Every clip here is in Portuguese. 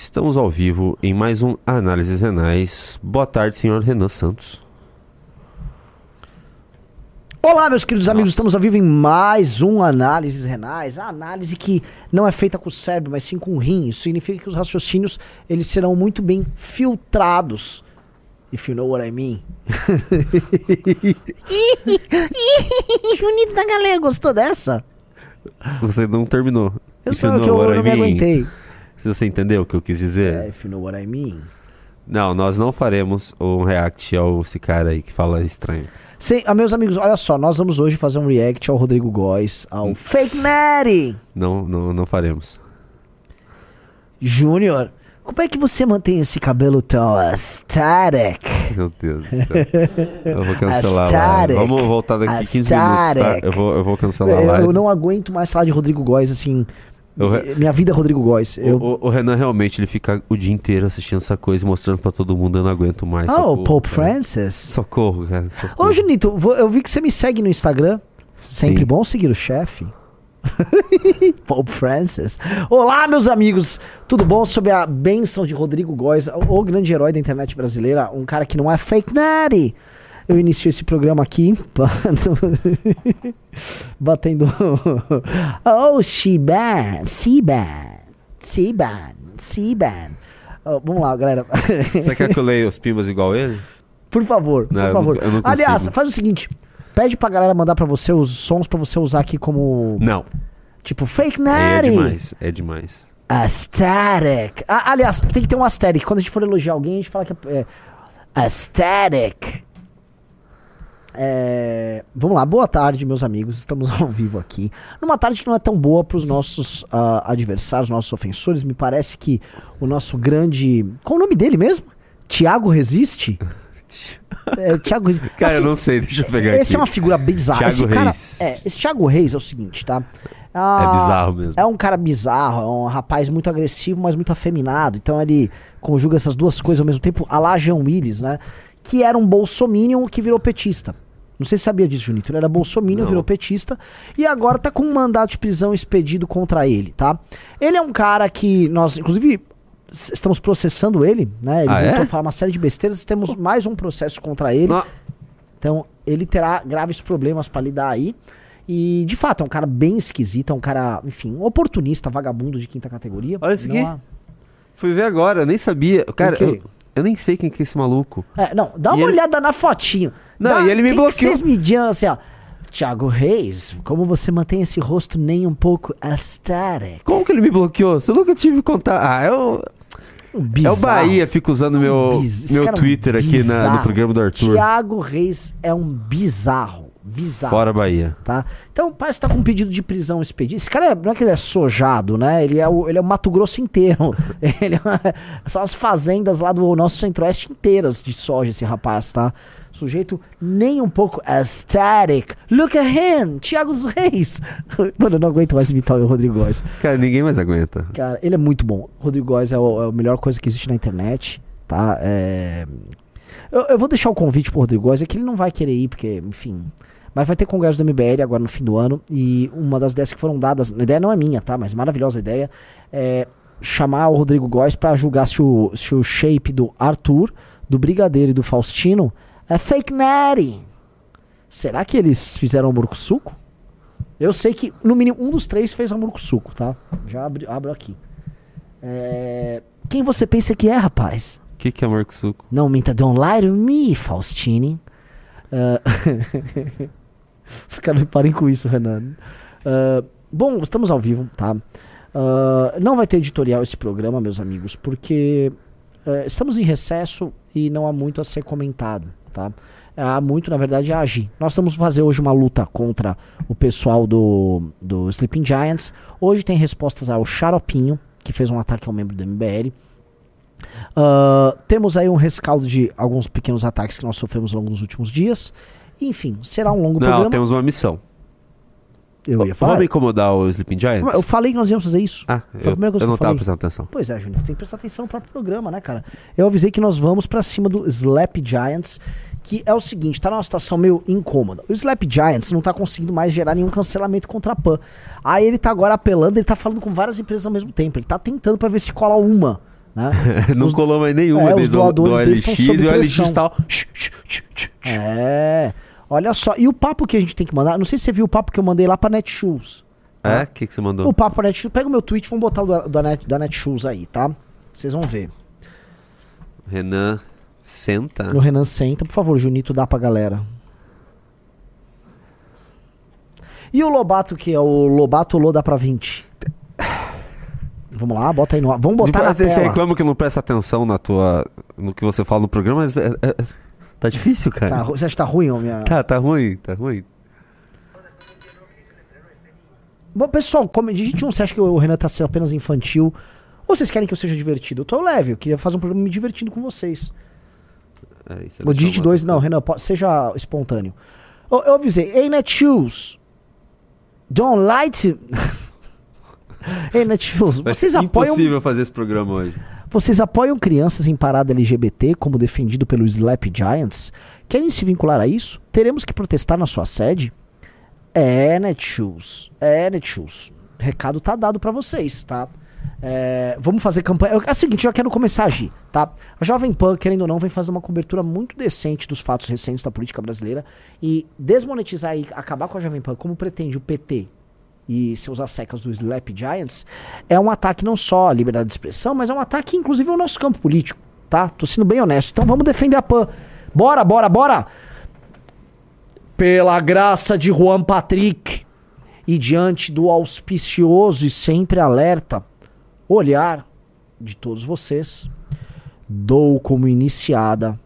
Estamos ao vivo em mais um Análises Renais. Boa tarde, senhor Renan Santos. Olá, meus queridos amigos, estamos ao vivo em mais um Análises Renais. A análise que não é feita com o cérebro, mas sim com o rim. Isso significa que os raciocínios eles serão muito bem filtrados. If you know what I mean. Junito da galera, gostou dessa? Você não terminou. Eu If you só know que eu I não me aguentei. Se você entendeu o que eu quis dizer. É, if you know what I mean. Não, nós não faremos um react ao esse cara aí que fala estranho. Sim, ah, meus amigos, olha só, nós vamos hoje fazer um react ao Rodrigo Góes, ao Fake Natty Não, não, não faremos. Júnior. Como é que você mantém esse cabelo tão aesthetic? Meu Deus do céu. Eu vou cancelar Aesthetic. Vamos voltar daqui 15 minutos, tá? Aesthetic. Eu vou, eu vou cancelar Eu, eu não aguento mais falar de Rodrigo Góes, assim. Re- Minha vida é Rodrigo Góes. O, Eu... o- o Renan realmente ele fica o dia inteiro assistindo essa coisa e mostrando pra todo mundo. Eu não aguento mais. Oh, socorro, Pope cara. Francis. Socorro, cara. Socorro. Ô, Junito, eu vi que você me segue no Instagram. Sempre Sim. bom seguir o chefe. Pope Francis. Olá, meus amigos. Tudo bom? Sob a benção de Rodrigo Góes, o grande herói da internet brasileira, um cara que não é fake natty. Eu inicio esse programa aqui batendo Oh, Shiban, Siban, Siban, Siban. Oh, vamos lá, galera. Você quer que eu leia os pimbas igual ele? Por favor, Não, por eu favor. não- eu não Aliás, faz o seguinte: pede pra galera mandar pra você os sons pra você usar aqui como. Não. Tipo, fake Aí é demais. É demais. Aesthetic. Ah, aliás, tem que ter um aesthetic. Quando a gente for elogiar alguém, a gente fala que é. é aesthetic. É, vamos lá, boa tarde, meus amigos. Estamos ao vivo aqui. Numa tarde que não é tão boa para os nossos ah, adversários, nossos ofensores. Me parece que o nosso grande. Qual o nome dele mesmo? Tiago Resiste? É, Tiago Resiste. Cara, Assim, eu não sei. Deixa eu pegar esse aqui. é uma figura bizarra. Thiago esse cara, Reis. é, esse Thiago Reis é o seguinte, tá? É Ah, bizarro mesmo. É um cara bizarro, é um rapaz muito agressivo, mas muito afeminado. Então ele conjuga essas duas coisas ao mesmo tempo, a lá Jean Willis, né? Que era um bolsominion que virou petista. Não sei se sabia disso, Junito. Ele era bolsominion, virou petista e agora tá com um mandato de prisão expedido contra ele, tá? Ele é um cara que nós, inclusive, estamos processando ele, né? Ele Ah, voltou é? a falar uma série de besteiras, temos mais um processo contra ele. Não. Então, ele terá graves problemas pra lidar aí. E, de fato, é um cara bem esquisito, é um cara, enfim, um oportunista, vagabundo de quinta categoria. Olha isso aqui. há- Fui ver agora, eu nem sabia. Cara, quê? eu, eu nem sei quem que é esse maluco. É, não, dá uma E ele- olhada na fotinho. Não, Dá- e ele me quem que bloqueou. Vocês mediram assim, ó. Tiago Reis, como você mantém esse rosto nem um pouco aesthetic? Como que ele me bloqueou? Se eu nunca tive contato. Ah, eu. Um É o bizarro. Bahia, fica usando meu, Biz- meu cara é um Twitter aqui na- no bizarro. programa do Arthur. Tiago Reis é um bizarro. Bizarro. Fora Bahia. tá? Então parece que tá com um pedido de prisão expedido. Esse cara é- não é que ele é sojado, né? Ele é o, ele é o Mato Grosso inteiro. ele é, são as fazendas lá do nosso centro-oeste inteiras de soja, esse rapaz, tá? Sujeito nem um pouco aesthetic. Look at him, Thiago dos Reis. Mano, eu não aguento mais imitar o Rodrigo Góes. Cara, ninguém mais aguenta. Cara, ele é muito bom. Rodrigo Góes é, o- é a melhor coisa que existe na internet, tá? É... Eu, eu vou deixar o convite pro Rodrigo Góes, é que ele não vai querer ir, porque, enfim... Mas vai ter congresso do MBL agora no fim do ano, e uma das ideias que foram dadas, a ideia não é minha, tá? Mas maravilhosa ideia, é chamar o Rodrigo Góes pra julgar se o, se o shape do Arthur, do Brigadeiro e do Faustino é fake natty. Será que eles fizeram o suco? Eu sei que, no mínimo, um dos três fez o suco, tá? Já abri, abro aqui. É, Quem você pensa que é, rapaz? O que, que é Morksuko? Não minta, don't lie to me, Faustini. Ah, Os caras parem com isso, Renan. Ah, bom, estamos ao vivo, tá? Ah, não vai ter editorial esse programa, meus amigos, porque eh, estamos em recesso e não há muito a ser comentado, tá? Há muito, na verdade, a agir. Nós vamos fazer hoje uma luta contra o pessoal do, do Sleeping Giants. Hoje tem respostas ao Xaropinho, que fez um ataque ao membro do MBL. Ah, temos aí um rescaldo de alguns pequenos ataques que nós sofremos ao longo dos últimos dias. Enfim, será um longo Não, programa. temos uma missão. Eu ia falar. Vamos incomodar o Sleeping Giants? Eu falei que nós íamos fazer isso. Ah, Foi eu, eu não eu tava falei. prestando atenção. Pois é, Júnior, tem que prestar atenção no próprio programa, né, cara? Eu avisei que nós vamos pra cima do Slap Giants, que é o seguinte, tá numa situação meio incômoda. O Slap Giants não tá conseguindo mais gerar nenhum cancelamento contra a PAN. Aí ele tá agora apelando, ele tá falando com várias empresas ao mesmo tempo. Ele tá tentando pra ver se cola uma, Né? não Os- colou mais nenhuma É, os do doadores OLX estão sob e o LX tal. É. Olha só, e o papo que a gente tem que mandar, não sei se você viu o papo que eu mandei lá pra Netshoes. É? O que, que você mandou? O papo pra Netshoes, pega o meu tweet, vamos botar o da, da, Net, da Netshoes aí, tá? Vocês vão ver. Renan senta. O Renan senta, por favor, Junito, dá pra galera. E o Lobato, que é o Lobato Lô dá pra 20. Vamos lá, bota aí no ar. Vamos botar na Às vezes você tela. reclama que não presta atenção na tua, no que você fala no programa, mas é- é- tá difícil, Tá, cara. ru- você acha que tá ruim, ô minha... Tá, tá ruim, tá ruim. Bom, pessoal, como, digite um, você acha que o Renan tá sendo apenas infantil? Ou vocês querem que eu seja divertido? Eu tô leve, eu queria fazer um programa me divertindo com vocês. É, isso O digite 2, não, Renan, po- seja espontâneo. Eu, eu avisei, hey Netshoes, don't to... hey Netshoes, vocês apoiam, impossível fazer esse programa hoje. Vocês apoiam crianças em parada LGBT, como defendido pelo Slap Giants? Querem se vincular a isso? Teremos que protestar na sua sede? É, Netshoes, é, Netshoes. Recado tá dado pra vocês, tá? É, vamos fazer campanha. É o seguinte, eu já quero começar a agir, tá? A Jovem Pan, querendo ou não, vem fazer uma cobertura muito decente dos fatos recentes da política brasileira e desmonetizar e acabar com a Jovem Pan, como pretende o PT e seus assecas do Slap Giants, é um ataque não só à liberdade de expressão, mas é um ataque, inclusive, ao nosso campo político, tá? Tô sendo bem honesto. Então vamos defender a Pan. Bora, bora, bora! Pela graça de Juan Patrick e diante do auspicioso e sempre alerta olhar de todos vocês, dou como iniciada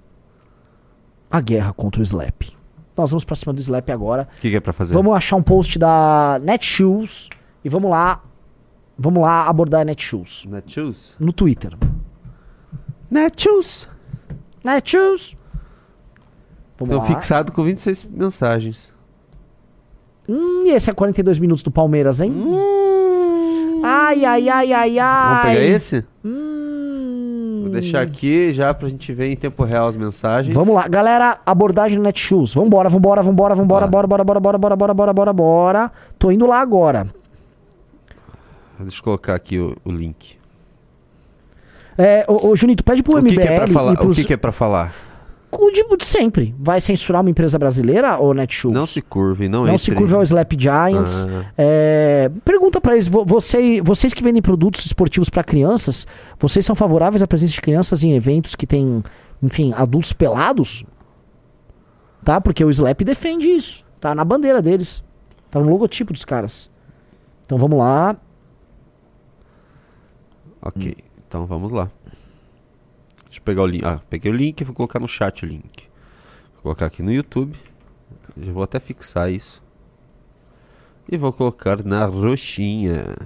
a guerra contra o Slap. Nós vamos pra cima do Slap agora. O que, que é pra fazer? Vamos achar um post da Netshoes e vamos lá, vamos lá abordar a Netshoes Netshoes? no Twitter. Netshoes! Netshoes. Vamos Tô lá. fixado com 26 mensagens. Hum, e esse é 42 minutos do Palmeiras, hein? Ai, ai, ai, ai, ai. Vamos pegar esse? Hum. Deixar aqui já pra gente ver em tempo real as mensagens. Vamos lá, galera, abordagem no Netshoes. Vambora, vambora, vambora, vambora, Ah. bora, bora, bora, bora, bora, bora, bora, bora, bora. Tô indo lá agora. Deixa eu colocar aqui o, o link. É, ô, ô, Junito, pede pro O MBL que, que é pra falar? pros... O que, que é pra falar? O de, o de sempre. Vai censurar uma empresa brasileira ou Netshoes? Não se curve, não, Não entre. se curva ao Slap Giants. Ah. É, pergunta pra eles, vo- você, vocês que vendem produtos esportivos pra crianças, vocês são favoráveis à presença de crianças em eventos que tem, enfim, adultos pelados? Tá? Porque o Slap defende isso. Tá na bandeira deles. Tá no logotipo dos caras. Então vamos lá. Ok, então vamos lá. Deixa eu pegar o link. Ah, peguei o link e vou colocar no chat o link. Vou colocar aqui no YouTube. Já vou até fixar isso. E vou colocar na roxinha.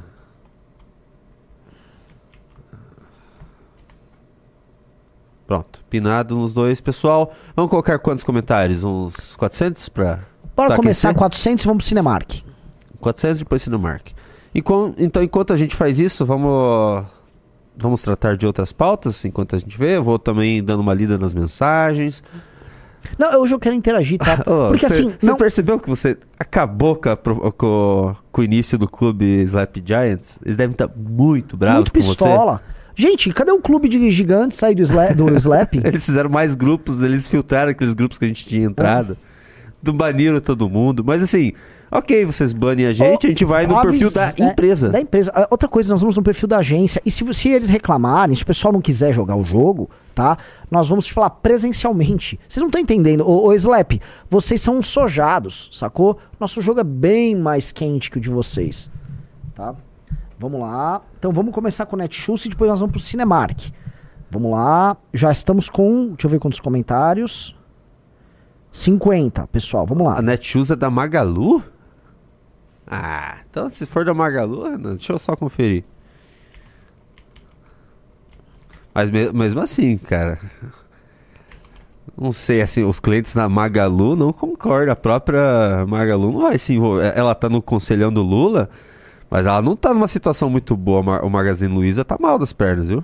Pronto, pinado nos dois. Pessoal, vamos colocar quantos comentários? Uns 400 pra... Bora Tá começar aquecer? 400 e vamos pro Cinemark. 400 depois Cinemark. Enquan- então, enquanto a gente faz isso, vamos vamos tratar de outras pautas enquanto a gente vê. Eu vou também dando uma lida nas mensagens. Não, hoje eu quero interagir, tá? Ô, Porque cê- assim, você não, percebeu que você acabou com, a com- com o início do clube Slap Giants? Eles devem estar muito bravos muito com você. pistola. Gente, cadê o clube de gigantes aí do, sla, do Slap? Eles fizeram mais grupos, eles filtraram aqueles grupos que a gente tinha entrado. Do baniram todo mundo. Mas assim, ok, vocês banem a gente, a gente vai no perfil da é, empresa. Da empresa. Ah, Outra coisa, nós vamos no perfil da agência. E se, se eles reclamarem, se o pessoal não quiser jogar o jogo, tá? Nós vamos te falar presencialmente. Vocês não estão entendendo. Ô, ô Slap, vocês são sojados, sacou? Nosso jogo é bem mais quente que o de vocês. Tá? Vamos lá. Então vamos começar com o Netshoes e depois nós vamos pro Cinemark. Vamos lá. Já estamos com. Deixa eu ver quantos comentários. 50, pessoal. Vamos lá. A Netshoes é da Magalu? Ah, então se for da Magalu, deixa eu só conferir. Mas me- mesmo assim, cara. Não sei, assim, os clientes da Magalu não concordam. A própria Magalu não vai se envolver. Ela tá no conselhão do Lula, mas ela não tá numa situação muito boa. O Magazine Luiza tá mal das pernas, viu?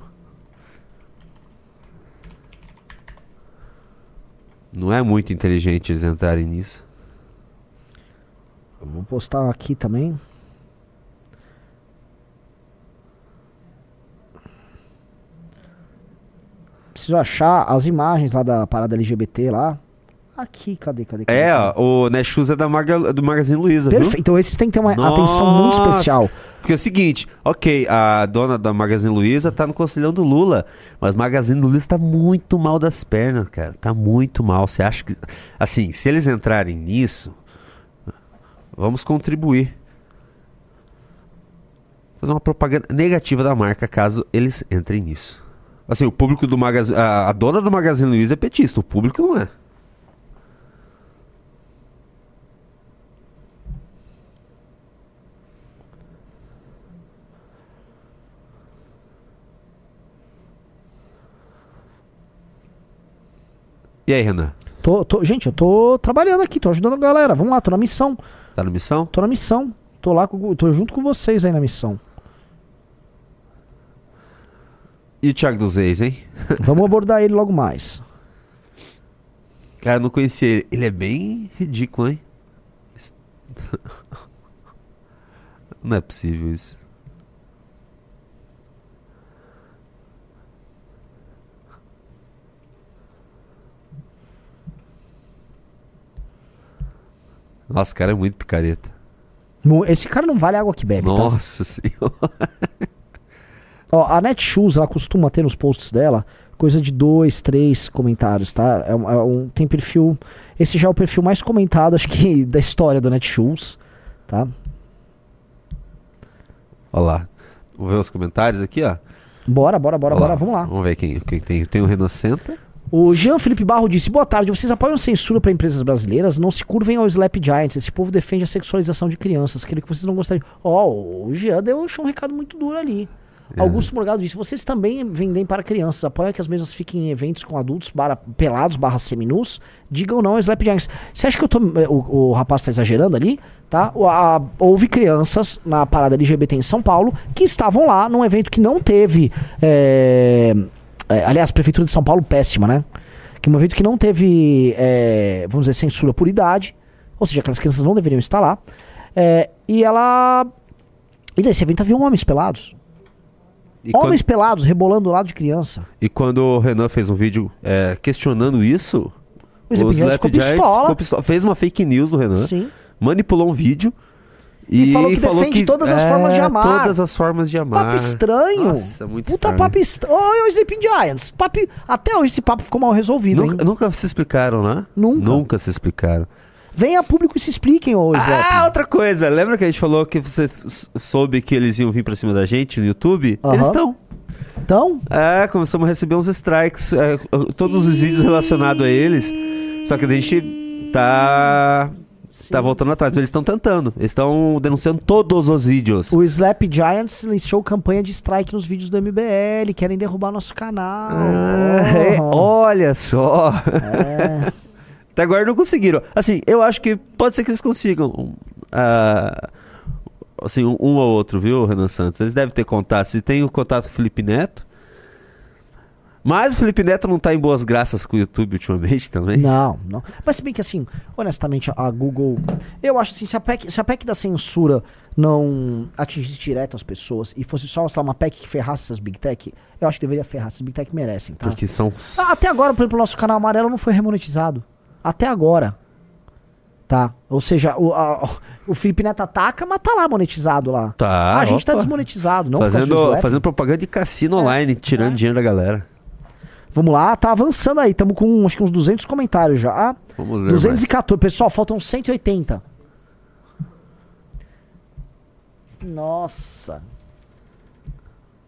Não é muito inteligente eles entrarem nisso. Eu vou postar aqui também. preciso achar as imagens lá da parada LGBT lá. Aqui, cadê, cadê? cadê É, cadê? o Netshoes é da Maga- do Magazine Luiza, viu? Perfeito. Então esses tem que ter uma atenção muito Nossa! especial. Porque é o seguinte, ok, a dona da Magazine Luiza tá no conselhão do Lula, mas Magazine Luiza tá muito mal das pernas, cara. Tá muito mal. Você acha que. Assim, se eles entrarem nisso, vamos contribuir. Fazer uma propaganda negativa da marca caso eles entrem nisso. Assim, o público do Magazine. A, a dona do Magazine Luiza é petista, o público não é. E aí, Renan? Tô, tô- gente, eu tô trabalhando aqui, tô ajudando a galera. Vamos lá, tô na missão. Tá na missão? Tô na missão. Tô lá, com, tô junto com vocês aí na missão. E o Thiago dos Reis, hein? Vamos abordar ele logo mais. Cara, eu não conhecia ele. Ele é bem ridículo, hein? Não é possível isso. Nossa, o cara é muito picareta. Esse cara não vale a água que bebe, tá? Nossa senhora. Ó, a Netshoes, ela costuma ter nos posts dela coisa de dois, três comentários, tá? É um, é um- tem perfil. Esse já é o perfil mais comentado, acho que, da história do Netshoes, tá? Olha lá. Vamos ver os comentários aqui, ó. Bora, bora, bora, Olha bora, vamos lá. Vamos ver quem, quem tem. Tem o Renan Senta. O Jean Felipe Barro disse: Boa tarde, vocês apoiam censura para empresas brasileiras? Não se curvem ao Slap Giants. Esse povo defende a sexualização de crianças. Aquele que vocês não gostariam. Ó, o Jean deu um recado muito duro ali. É. Augusto Morgado disse: Vocês também vendem para crianças. Apoiam que as mesmas fiquem em eventos com adultos barra, pelados barra seminus. Digam não ao Slap Giants. Você acha que eu tô, o, o rapaz tá exagerando ali? Tá? A- houve crianças na parada LGBT em São Paulo que estavam lá num evento que não teve. eh, é, aliás, a Prefeitura de São Paulo, péssima, né? Que é um evento que não teve, é, vamos dizer, censura por idade. Ou seja, aquelas crianças não deveriam estar lá. É, e ela. E nesse evento havia homens pelados. E homens pelados rebolando do lado de criança. E quando o Renan fez um vídeo é, questionando isso, O Slap Giants ficou pistola. ficou pistola. Fez uma fake news do Renan, Sim. manipulou um vídeo E falou que defende todas as formas de amar. Todas as formas de amar. Papo estranho. Nossa, muito Puta estranho. papo estranho. Oi, oi, Sleeping Giants. Papo... Até hoje esse papo ficou mal resolvido. Nunca, nunca se explicaram, né? Nunca. Nunca se explicaram. Venha público e se expliquem, ô Slap. Ah, outra coisa. Lembra que a gente falou que você soube que eles iam vir pra cima da gente no YouTube? Eles estão. Então, É, começamos a receber uns strikes. é, todos os vídeos relacionados a eles. Só que a gente tá. Tá voltando atrás. Eles estão tentando. Eles estão denunciando todos os vídeos. O Slap Giants iniciou campanha de strike nos vídeos do MBL, querem derrubar nosso canal. Ah, é, Oh. olha só. É. Até agora não conseguiram. Assim, eu acho que pode ser que eles consigam. ah, assim, um, um ou outro, viu, Renan Santos? Eles devem ter contato. Se tem o contato com o Felipe Neto. Mas o Felipe Neto não tá em boas graças com o YouTube ultimamente também. Não, não. Mas se bem que assim, honestamente, a Google. Eu acho assim, se a PEC, se a PEC da censura não atingisse direto as pessoas e fosse só sei lá, uma PEC que ferrasse essas Big Tech, eu acho que deveria ferrar. Essas Big Tech merecem, tá? Porque são. Ah, Até agora, por exemplo, o nosso canal amarelo não foi remonetizado. Até agora. Tá? Ou seja, o, a- o Felipe Neto ataca, mas tá lá monetizado lá. Tá. a gente tá desmonetizado, não Fazendo, fazendo propaganda de cassino online, tirando É. dinheiro da galera. Vamos lá, tá avançando aí. Estamos com acho que uns 200 comentários já. Vamos ler. 214. Pessoal, faltam 180. Nossa.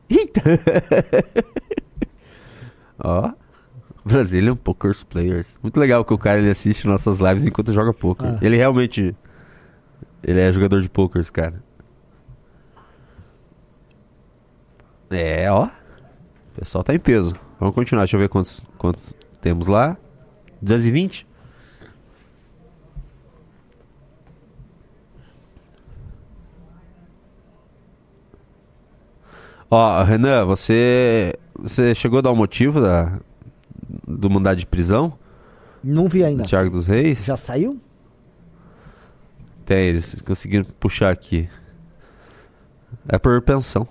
Eita. Ó. Brazilian Poker Players. Muito legal que o cara ele assiste nossas lives enquanto joga poker. Ah. Ele realmente. Ele é jogador de poker, cara. É, ó. O pessoal tá em peso. Vamos continuar. Deixa eu ver quantos, quantos temos lá. 220? Ó, Renan, você. Você chegou a dar o motivo da, do mandado de prisão Não vi ainda. do Thiago dos Reis? Já saiu? Tem, eles conseguiram puxar aqui. É por pensão.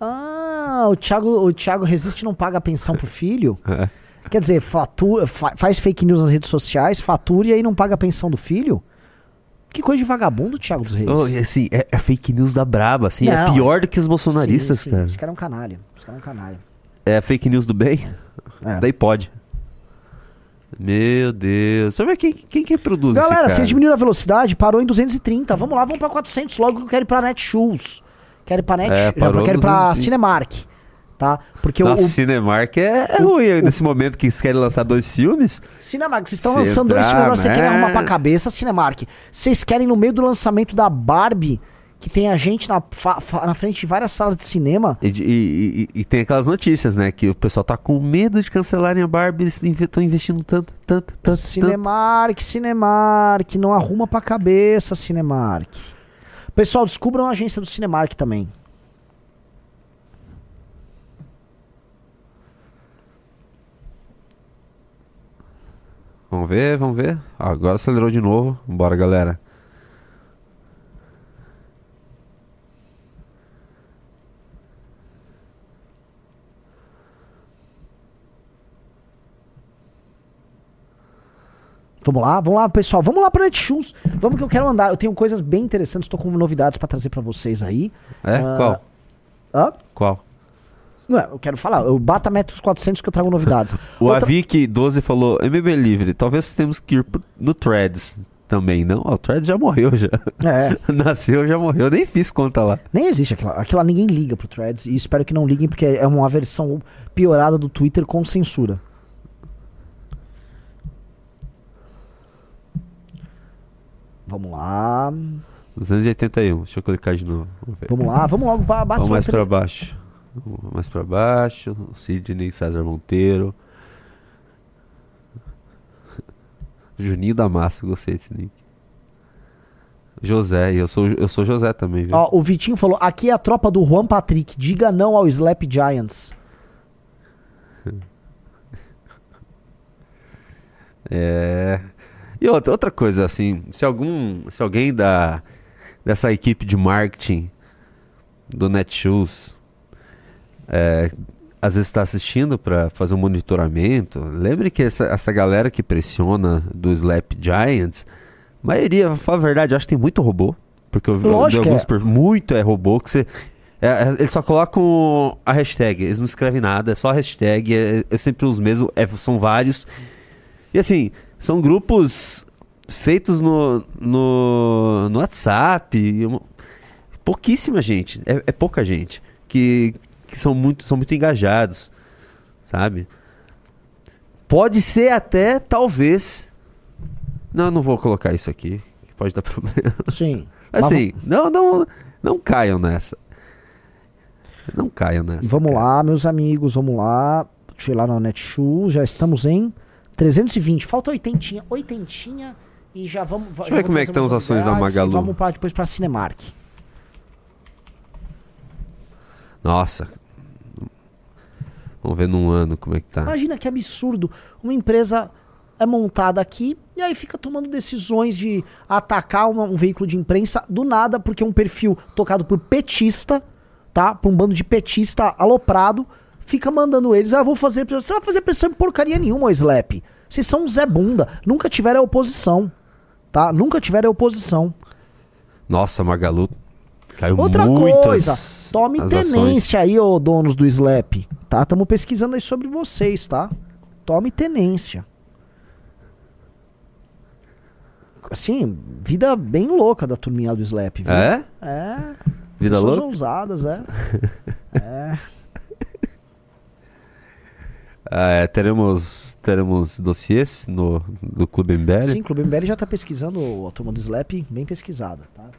Ah, Ah, o Thiago, o Thiago resiste e não paga a pensão pro filho. É. Quer dizer, fatura, fa- faz fake news nas redes sociais, fatura e aí não paga a pensão do filho? Que coisa de vagabundo, Thiago dos Reis. Oh, assim, é, é fake news da braba, assim. É Não, pior do que os bolsonaristas, Sim, sim, cara. Esse cara é um canalha. Esse cara é um canalha. É fake news do bem? É. Daí pode. Meu Deus. Sabe quem, quem que produz Galera, esse se cara? diminuir a velocidade, parou em 230. Vamos lá, vamos pra 400 logo que eu quero ir pra Netshoes. Quero ir pra Net, É, não, quero ir pra 230. Cinemark. Tá? Porque Nossa, o, Cinemark é, é ruim nesse momento que eles querem lançar dois filmes. o Cinemark, vocês estão lançando dois filmes agora, você né? quer arrumar pra cabeça, Cinemark. Vocês querem no meio do lançamento da Barbie, que tem a gente na, na frente de várias salas de cinema. E, e- e- e tem aquelas notícias, né? Que o pessoal tá com medo de cancelarem a Barbie, eles estão investindo tanto, tanto, tanto, tanto. Cinemark, Cinemark, não arruma pra cabeça, Cinemark. Pessoal, descubram a agência do Cinemark também. Vamos ver, vamos ver. Agora acelerou de novo. Bora, galera. Vamos lá, vamos lá, pessoal. Vamos lá pro Netshoes. Vamos que eu quero andar. Eu tenho coisas bem interessantes, tô com novidades pra trazer pra vocês aí. É? Ah, Qual? Hã? Qual? Não, eu quero falar. Eu bata metros 400 que eu trago novidades. O Outra- Avic 12 falou: MB Livre, talvez temos que ir no Threads também, não? O Threads já morreu já. É, Nasceu, já morreu. Eu nem fiz conta lá. nem existe aquela. Aquela ninguém liga pro Threads. E espero que não liguem, porque é uma versão piorada do Twitter com censura. Vamos lá. 281, deixa eu clicar de novo. Vamos lá, vamos logo para bate Vamos mais pra baixo. Vamos mais pra baixo. Sidney César Monteiro. Juninho da Massa, gostei desse nick. José, eu sou, eu sou José também, viu? Ó, o Vitinho falou: aqui é a tropa do Juan Patrick. Diga não ao Slap Giants. É. E outra, outra coisa, assim, se algum. Se alguém da, dessa equipe de marketing do Netshoes é, às vezes está assistindo para fazer um monitoramento, lembre que essa, essa galera que pressiona do Slap Giants, maioria, pra falar a verdade, acho que tem muito robô. Porque eu vi alguns é. muito é robô que você. é, é, eles só colocam a hashtag, eles não escrevem nada, é só a hashtag, é, é sempre os mesmos, é, são vários. E assim, são grupos feitos no, no, no WhatsApp. uma- pouquíssima gente, é, é pouca gente, que, que são, muito, são muito engajados, sabe? Pode ser até, talvez. Não, não vou colocar isso aqui, que pode dar problema. Sim. Mas Assim, não, não, não caiam nessa. Não caiam nessa. Vamos cara. lá, meus amigos, vamos lá. Deixa eu ir lá no Netshoes, já estamos em 320. Falta oitentinha, oitentinha e já vamos... Deixa eu ver como é que estão as ações da Magalu. Vamos pra, depois pra Cinemark. Nossa. Vamos ver num ano como é que tá. Imagina que absurdo. Uma empresa é montada aqui e aí fica tomando decisões de atacar uma- um veículo de imprensa do nada, porque um perfil tocado por petista, tá? Por um bando de petista aloprado, fica mandando eles, ah, vou fazer pressão. Você não vai fazer pressão em porcaria nenhuma, Slap. Vocês são um Zé Bunda. Nunca tiveram oposição, tá? Nunca tiveram oposição. Nossa, Magalu caiu Outra coisa, tome tenência aí, ô donos do Slap, tá? Estamos pesquisando aí sobre vocês, tá? Tome tenência. Assim, vida bem louca da turminha do Slap, viu? É? É. Vida pessoas louca? ousadas, é. é. Ah, é, teremos, teremos dossiês no, do Clube MBL. Sim, o Clube MBL já tá pesquisando a turma do Slap, bem pesquisada, tá?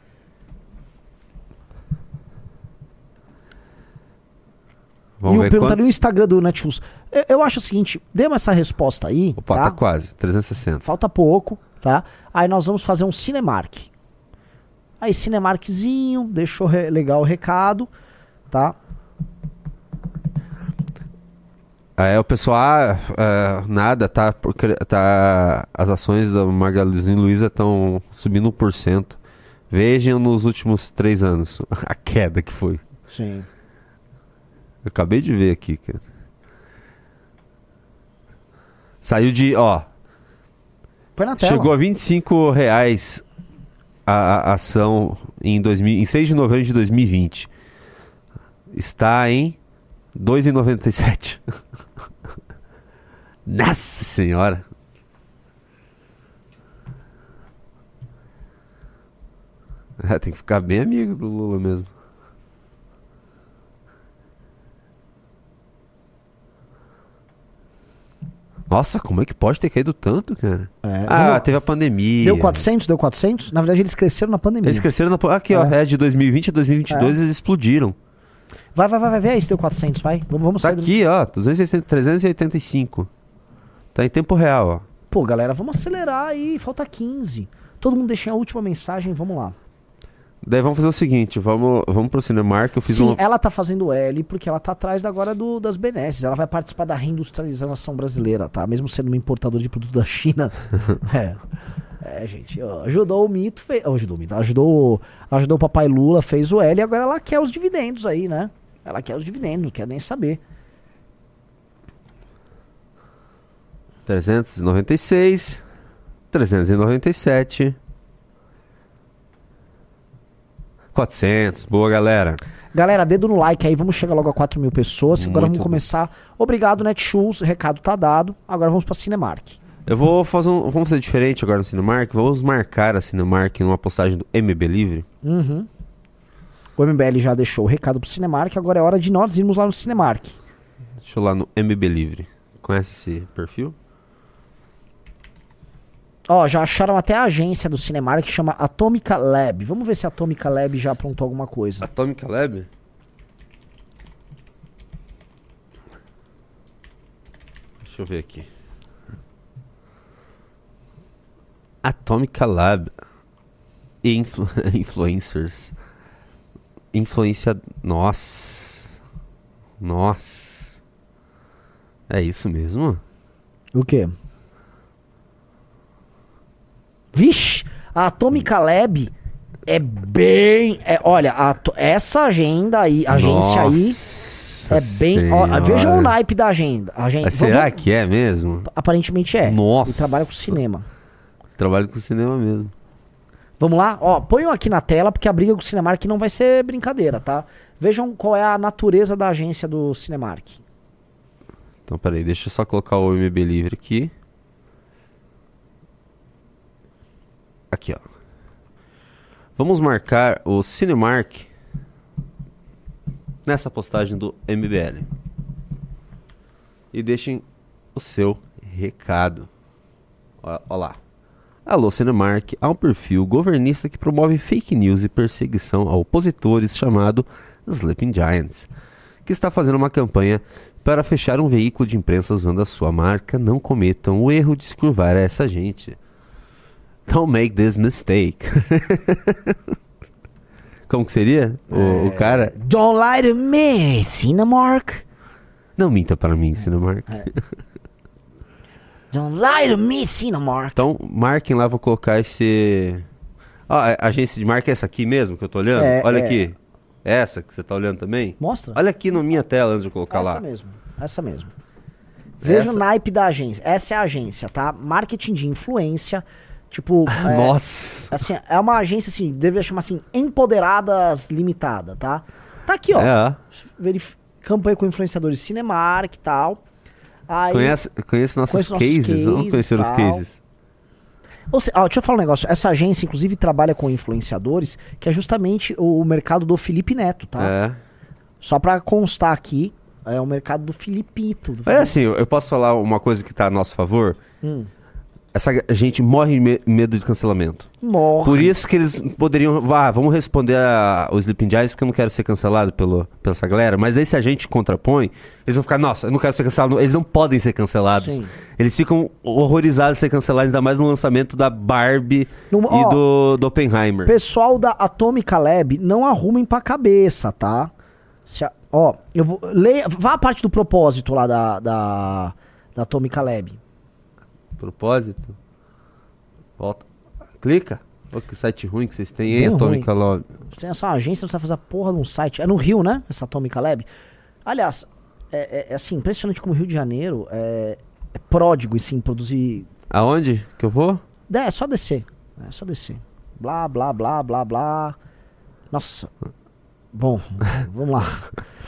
Vamos e eu perguntaria quantos. Instagram do Netshoes. Eu, eu acho o seguinte, dê-me essa resposta aí, Opa, tá? tá quase. 360. Falta pouco, tá? Aí nós vamos fazer um Cinemark. Aí Cinemarkzinho, deixou legal o recado, tá? É, o pessoal, ah, ah, nada, tá, porque tá. As ações da Magaluzinho Luiza estão subindo 1%. Vejam nos últimos três anos a queda que foi. Sim. Eu acabei de ver aqui, cara. Saiu de, ó, Põe na tela. chegou a 25 reais a, a ação em, 2000, em 6 de novembro de 2020. Está em 2,97. Nossa senhora. É, tem que ficar bem amigo do Lula mesmo. Nossa, como é que pode ter caído tanto, cara? É, ah, teve a pandemia. Deu 400? Deu 400? Na verdade, eles cresceram na pandemia. Eles cresceram na. Aqui, ó. É. É de 2020 a 2022 eles explodiram. Vai, vai, vai, vai, vê aí se deu 400, vai. Vamos, vamos Tá sair do- aqui, ó. 280, 385. Tá em tempo real, ó. Pô, galera, vamos acelerar aí, falta 15. Todo mundo deixa a última mensagem, vamos lá. Daí vamos fazer o seguinte: vamos, vamos pro Cinemark. Eu fiz Sim, um. ela tá fazendo L porque ela tá atrás agora do, das benesses. Ela vai participar da reindustrialização brasileira, tá? Mesmo sendo uma importadora de produto da China. é. É, gente, ajudou o mito, fez, ajudou o mito, ajudou, ajudou o papai Lula, fez o L e agora ela quer os dividendos aí, né? Ela quer os dividendos, não quer nem saber. 396. 397. 400. Boa, galera. Galera, dedo no like aí, vamos chegar logo a 4 mil pessoas. Agora Muito vamos começar. Obrigado, Netshoes, recado tá dado. Agora vamos pra Cinemark. Eu vou fazer um. Vamos fazer diferente agora no Cinemark. Vamos marcar a Cinemark numa postagem do MB Livre. Uhum. O MBL já deixou o recado pro Cinemark, agora é hora de nós irmos lá no Cinemark. Deixa eu lá no MB Livre. Conhece esse perfil? Ó, já acharam até a agência do Cinemark que chama Atomica Lab. Vamos ver se a Atomica Lab já aprontou alguma coisa. Atomic Lab? Deixa eu ver aqui. Atomica Lab. Influ influencers. Influência. Nossa. Nossa. É isso mesmo? O quê? Vixe, a Atomica Lab é bem. É, olha, a essa agenda aí, agência aí, Nossa é bem. Ó, vejam o naipe da agenda. agenda será que é mesmo? Aparentemente é. Nossa. E trabalha com cinema. Trabalho com cinema mesmo. Vamos lá? Ó, ponham aqui na tela, porque a briga com o Cinemark não vai ser brincadeira, tá? Vejam qual é a natureza da agência do Cinemark. Então, peraí, deixa eu só colocar o MB livre aqui. Aqui, ó. Vamos marcar o Cinemark nessa postagem do MBL. E deixem o seu recado. Ó lá. Alô, Cinemark, há um perfil governista que promove fake news e perseguição a opositores chamado Sleeping Giants, que está fazendo uma campanha para fechar um veículo de imprensa usando a sua marca. Não cometam o erro de se curvar a essa gente. Don't make this mistake. Como que seria? O, o cara. Don't lie to me, Cinemark. Não minta para mim, Cinemark. Don't lie to me, Cinemark. Então, marquem lá, vou colocar esse. Ah, a agência de marca é essa aqui mesmo que eu tô olhando? É, Olha é. aqui. Essa que você tá olhando também? Mostra. Olha aqui na minha tela antes de eu colocar essa lá. mesmo, essa mesmo. Veja Essa- o naipe da agência. Essa é a agência, tá? Marketing de influência. Tipo, é, Nossa! assim, é uma agência assim, deveria chamar assim, Empoderadas Limitada, tá? Tá aqui, ó. É. Verif- campanha com influenciadores Cinemark e tal. Aí, Conhece, conhece nossos Conheço nossos cases? Vamos cases, conhecer os cases. Ou se- ó, deixa eu falar um negócio. Essa agência, inclusive, trabalha com influenciadores, que é justamente o, o mercado do Felipe Neto, tá? É. Só pra constar aqui, é o mercado do Filipito. do Mas assim, eu eu posso falar uma coisa que tá a nosso favor? Hum. Essa gente morre de me- medo de cancelamento. Morre. Por isso que eles poderiam. Ah, vamos responder a, o Sleeping Giants porque eu não quero ser cancelado pelo, pela essa galera. Mas aí se a gente contrapõe, eles vão ficar, nossa, eu não quero ser cancelado. Eles não podem ser cancelados. Sim. Eles ficam horrorizados de ser cancelados, ainda mais no lançamento da Barbie Numa- e ó, do, do Oppenheimer. Pessoal da Atomica Lab, não arrumem pra cabeça, tá? A- ó, eu vou. Leia, vá a parte do propósito lá da, da, da Atomica Lab. Propósito. Volta. Clica. Olha que site ruim que vocês têm, hein, Love. Sem essa agência, não sabe fazer a porra de um site. É no Rio, né? Essa Atomica Lab. Aliás, é, é- é assim, impressionante como o Rio de Janeiro é, é pródigo em produzir. Aonde que eu vou? É, é só descer. É só descer. Blá, blá, blá, blá, blá. Nossa. Bom, vamos lá.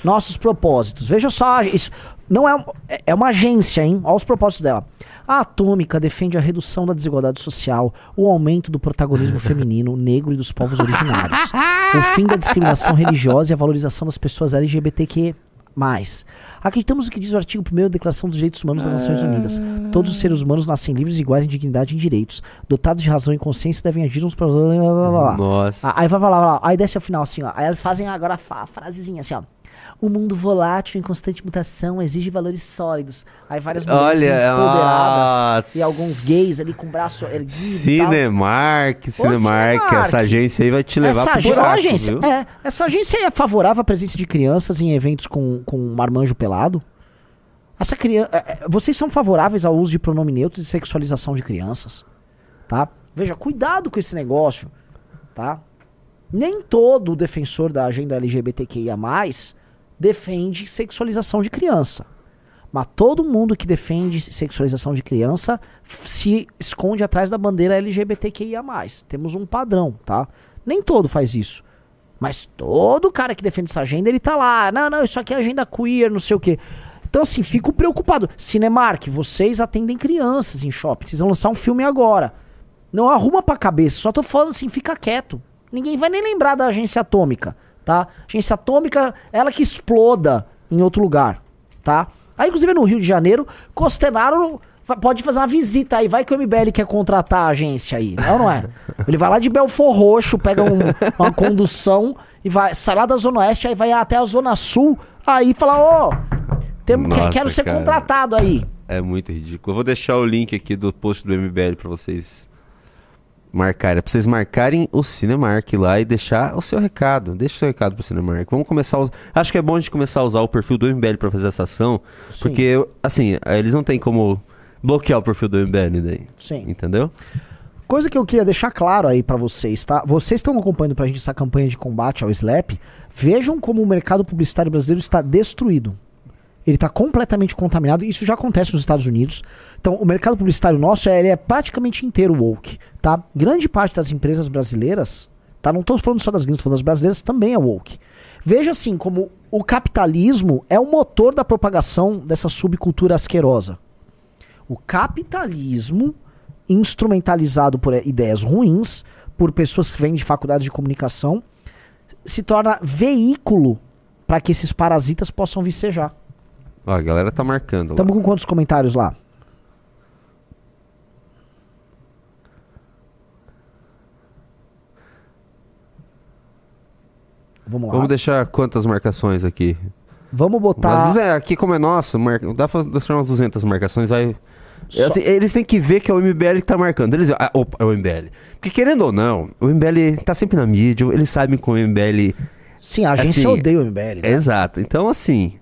Nossos propósitos. Veja só, isso não é, é- é uma agência, hein? Olha os propósitos dela. A Atômica defende a redução da desigualdade social, o aumento do protagonismo feminino, negro e dos povos originários, o fim da discriminação religiosa e a valorização das pessoas LGBTQ+. Acreditamos no que diz o artigo 1 da Declaração dos Direitos Humanos das Nações Unidas. Todos os seres humanos nascem livres e iguais em dignidade e em direitos. Dotados de razão e consciência devem agir uns para os outros. Nossa. Aí vai lá, vai lá. Aí desce ao final assim, ó. Aí elas fazem agora a frasezinha assim, ó. O mundo volátil em constante mutação exige valores sólidos. Aí várias mulheres Olha, empoderadas e alguns gays ali com o braço erguido. Cinemark, Cinemark, Cinemark. essa agência aí vai te levar essa, pro agência, buraco, agência, é, essa agência é favorável à presença de crianças em eventos com, com marmanjo pelado? Essa criança, vocês são favoráveis ao uso de pronome neutro e sexualização de crianças, tá? Veja, cuidado com esse negócio, tá? Nem todo defensor da agenda LGBTQIA+, defende sexualização de criança. Mas todo mundo que defende sexualização de criança se esconde atrás da bandeira LGBTQIA+. Temos um padrão, tá? Nem todo faz isso. Mas todo cara que defende essa agenda, ele tá lá. Não, não, isso aqui é agenda queer, não sei o quê. Então, assim, fico preocupado. Cinemark, vocês atendem crianças em shopping. Vocês vão lançar um filme agora. Não arruma pra cabeça. Só tô falando assim, fica quieto. Ninguém vai nem lembrar da agência atômica, tá? Agência atômica, ela que exploda em outro lugar, tá? Aí, inclusive, no Rio de Janeiro, Costenaro pode fazer uma visita aí. Vai que o MBL quer contratar a agência aí. Não, não é? Ele vai lá de Belfor Roxo, pega um- uma condução e vai, sai lá da Zona Oeste, aí vai até a Zona Sul, aí fala, ô, Nossa, quero ser cara. contratado aí. É muito ridículo. Eu vou deixar o link aqui do post do MBL pra vocês marcarem. É pra vocês marcarem o Cinemark lá e deixar o seu recado. Deixa o seu recado pro Cinemark. Vamos começar a usar. Acho que é bom a gente começar a usar o perfil do MBL pra fazer essa ação. Porque, assim, eles não têm como bloquear o perfil do MBL daí. Sim. Entendeu? Coisa que eu queria deixar claro aí pra vocês, tá? Vocês estão acompanhando pra gente essa campanha de combate ao SLAP. Vejam como o mercado publicitário brasileiro está destruído. Ele está completamente contaminado. Isso já acontece nos Estados Unidos. Então, o mercado publicitário nosso é, ele é praticamente inteiro woke, tá? Grande parte das empresas brasileiras, tá? Não estou falando só das tô falando das brasileiras, também é woke. Veja assim como o capitalismo é o motor da propagação dessa subcultura asquerosa. O capitalismo instrumentalizado por ideias ruins, por pessoas que vêm de faculdades de comunicação, se torna veículo para que esses parasitas possam vicejar. Ó, a galera tá marcando. Estamos com quantos comentários lá? Vamos lá. Vamos deixar quantas marcações aqui? Vamos botar. Mas é, aqui como é nosso, marca- dá pra deixar umas 200 marcações, vai... Só- Assim, eles têm que ver que é o MBL que tá marcando. Eles, ah, opa, é o MBL. Porque querendo ou não, o MBL tá sempre na mídia, eles sabem que o MBL... Sim, a agência assim, odeia o MBL. Né? Exato. Então, assim,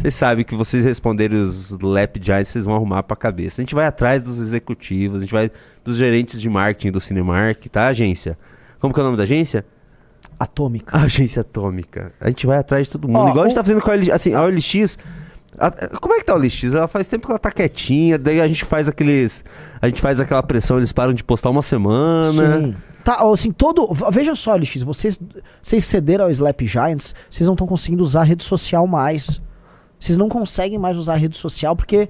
vocês sabem que vocês responderem os Lap Giants, vocês vão arrumar pra cabeça. A gente vai atrás dos executivos, a gente vai dos gerentes de marketing do Cinemark, tá, agência? Como que é o nome da agência? Atômica. A agência atômica. A gente vai atrás de todo mundo. Ó, Igual a gente o- tá fazendo com a OLX. Assim, a OLX. a- como é que tá a OLX? Ela faz tempo que ela tá quietinha, daí a gente faz aqueles. A gente faz aquela pressão, eles param de postar uma semana. Sim. Tá, assim, todo. Veja só, LX, vocês, vocês cederam ao Slap Giants, vocês não estão conseguindo usar a rede social mais. Vocês não conseguem mais usar a rede social porque.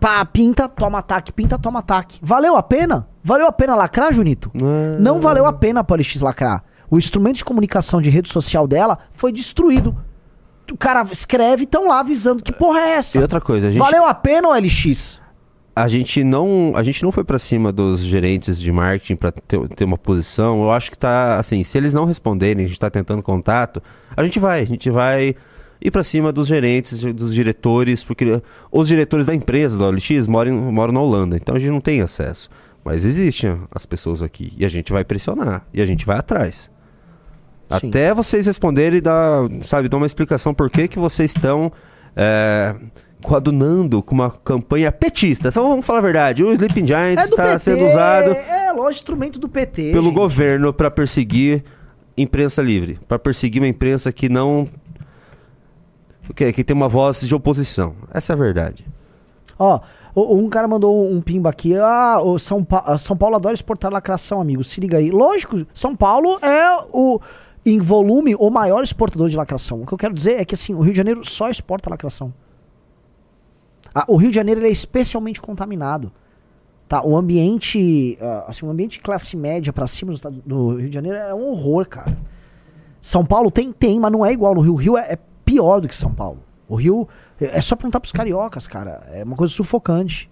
Pá, pinta, toma ataque, pinta, toma ataque. Valeu a pena? Valeu a pena lacrar, Junito? Ah. Não valeu a pena para LX lacrar. O instrumento de comunicação de rede social dela foi destruído. O cara escreve e estão lá avisando que porra é essa. E outra coisa, a gente, Valeu a pena, ô LX? a gente não, a gente não foi pra cima dos gerentes de marketing pra ter, ter uma posição. Eu acho que tá assim, se eles não responderem, a gente tá tentando contato, a gente vai, a gente vai ir pra cima dos gerentes, dos diretores, porque os diretores da empresa da OLX moram, moram na Holanda, então a gente não tem acesso. Mas existem as pessoas aqui e a gente vai pressionar e a gente vai atrás. Sim. Até vocês responderem e dar, sabe, dar uma explicação por que, que vocês estão é, coadunando com uma campanha petista. Só vamos falar a verdade, o Sleeping Giants É do está PT. sendo usado É, lógico, instrumento do PT. pelo gente. governo para perseguir imprensa livre, para perseguir uma imprensa que não que, que tem uma voz de oposição. Essa é a verdade. Ó, um cara mandou um pimba aqui. Ah, o São, Pa- ah, São Paulo adora exportar lacração, amigo. Se liga aí. Lógico, São Paulo é o, em volume, o maior exportador de lacração. O que eu quero dizer é que assim, o Rio de Janeiro só exporta lacração. Ah, o Rio de Janeiro é especialmente contaminado. Tá, o ambiente, ah, assim, o ambiente classe média pra cima do, do Rio de Janeiro é um horror, cara. São Paulo tem, tem, mas não é igual no Rio. O Rio é, é pior do que São Paulo. O Rio é só perguntar pros cariocas, cara. É uma coisa sufocante.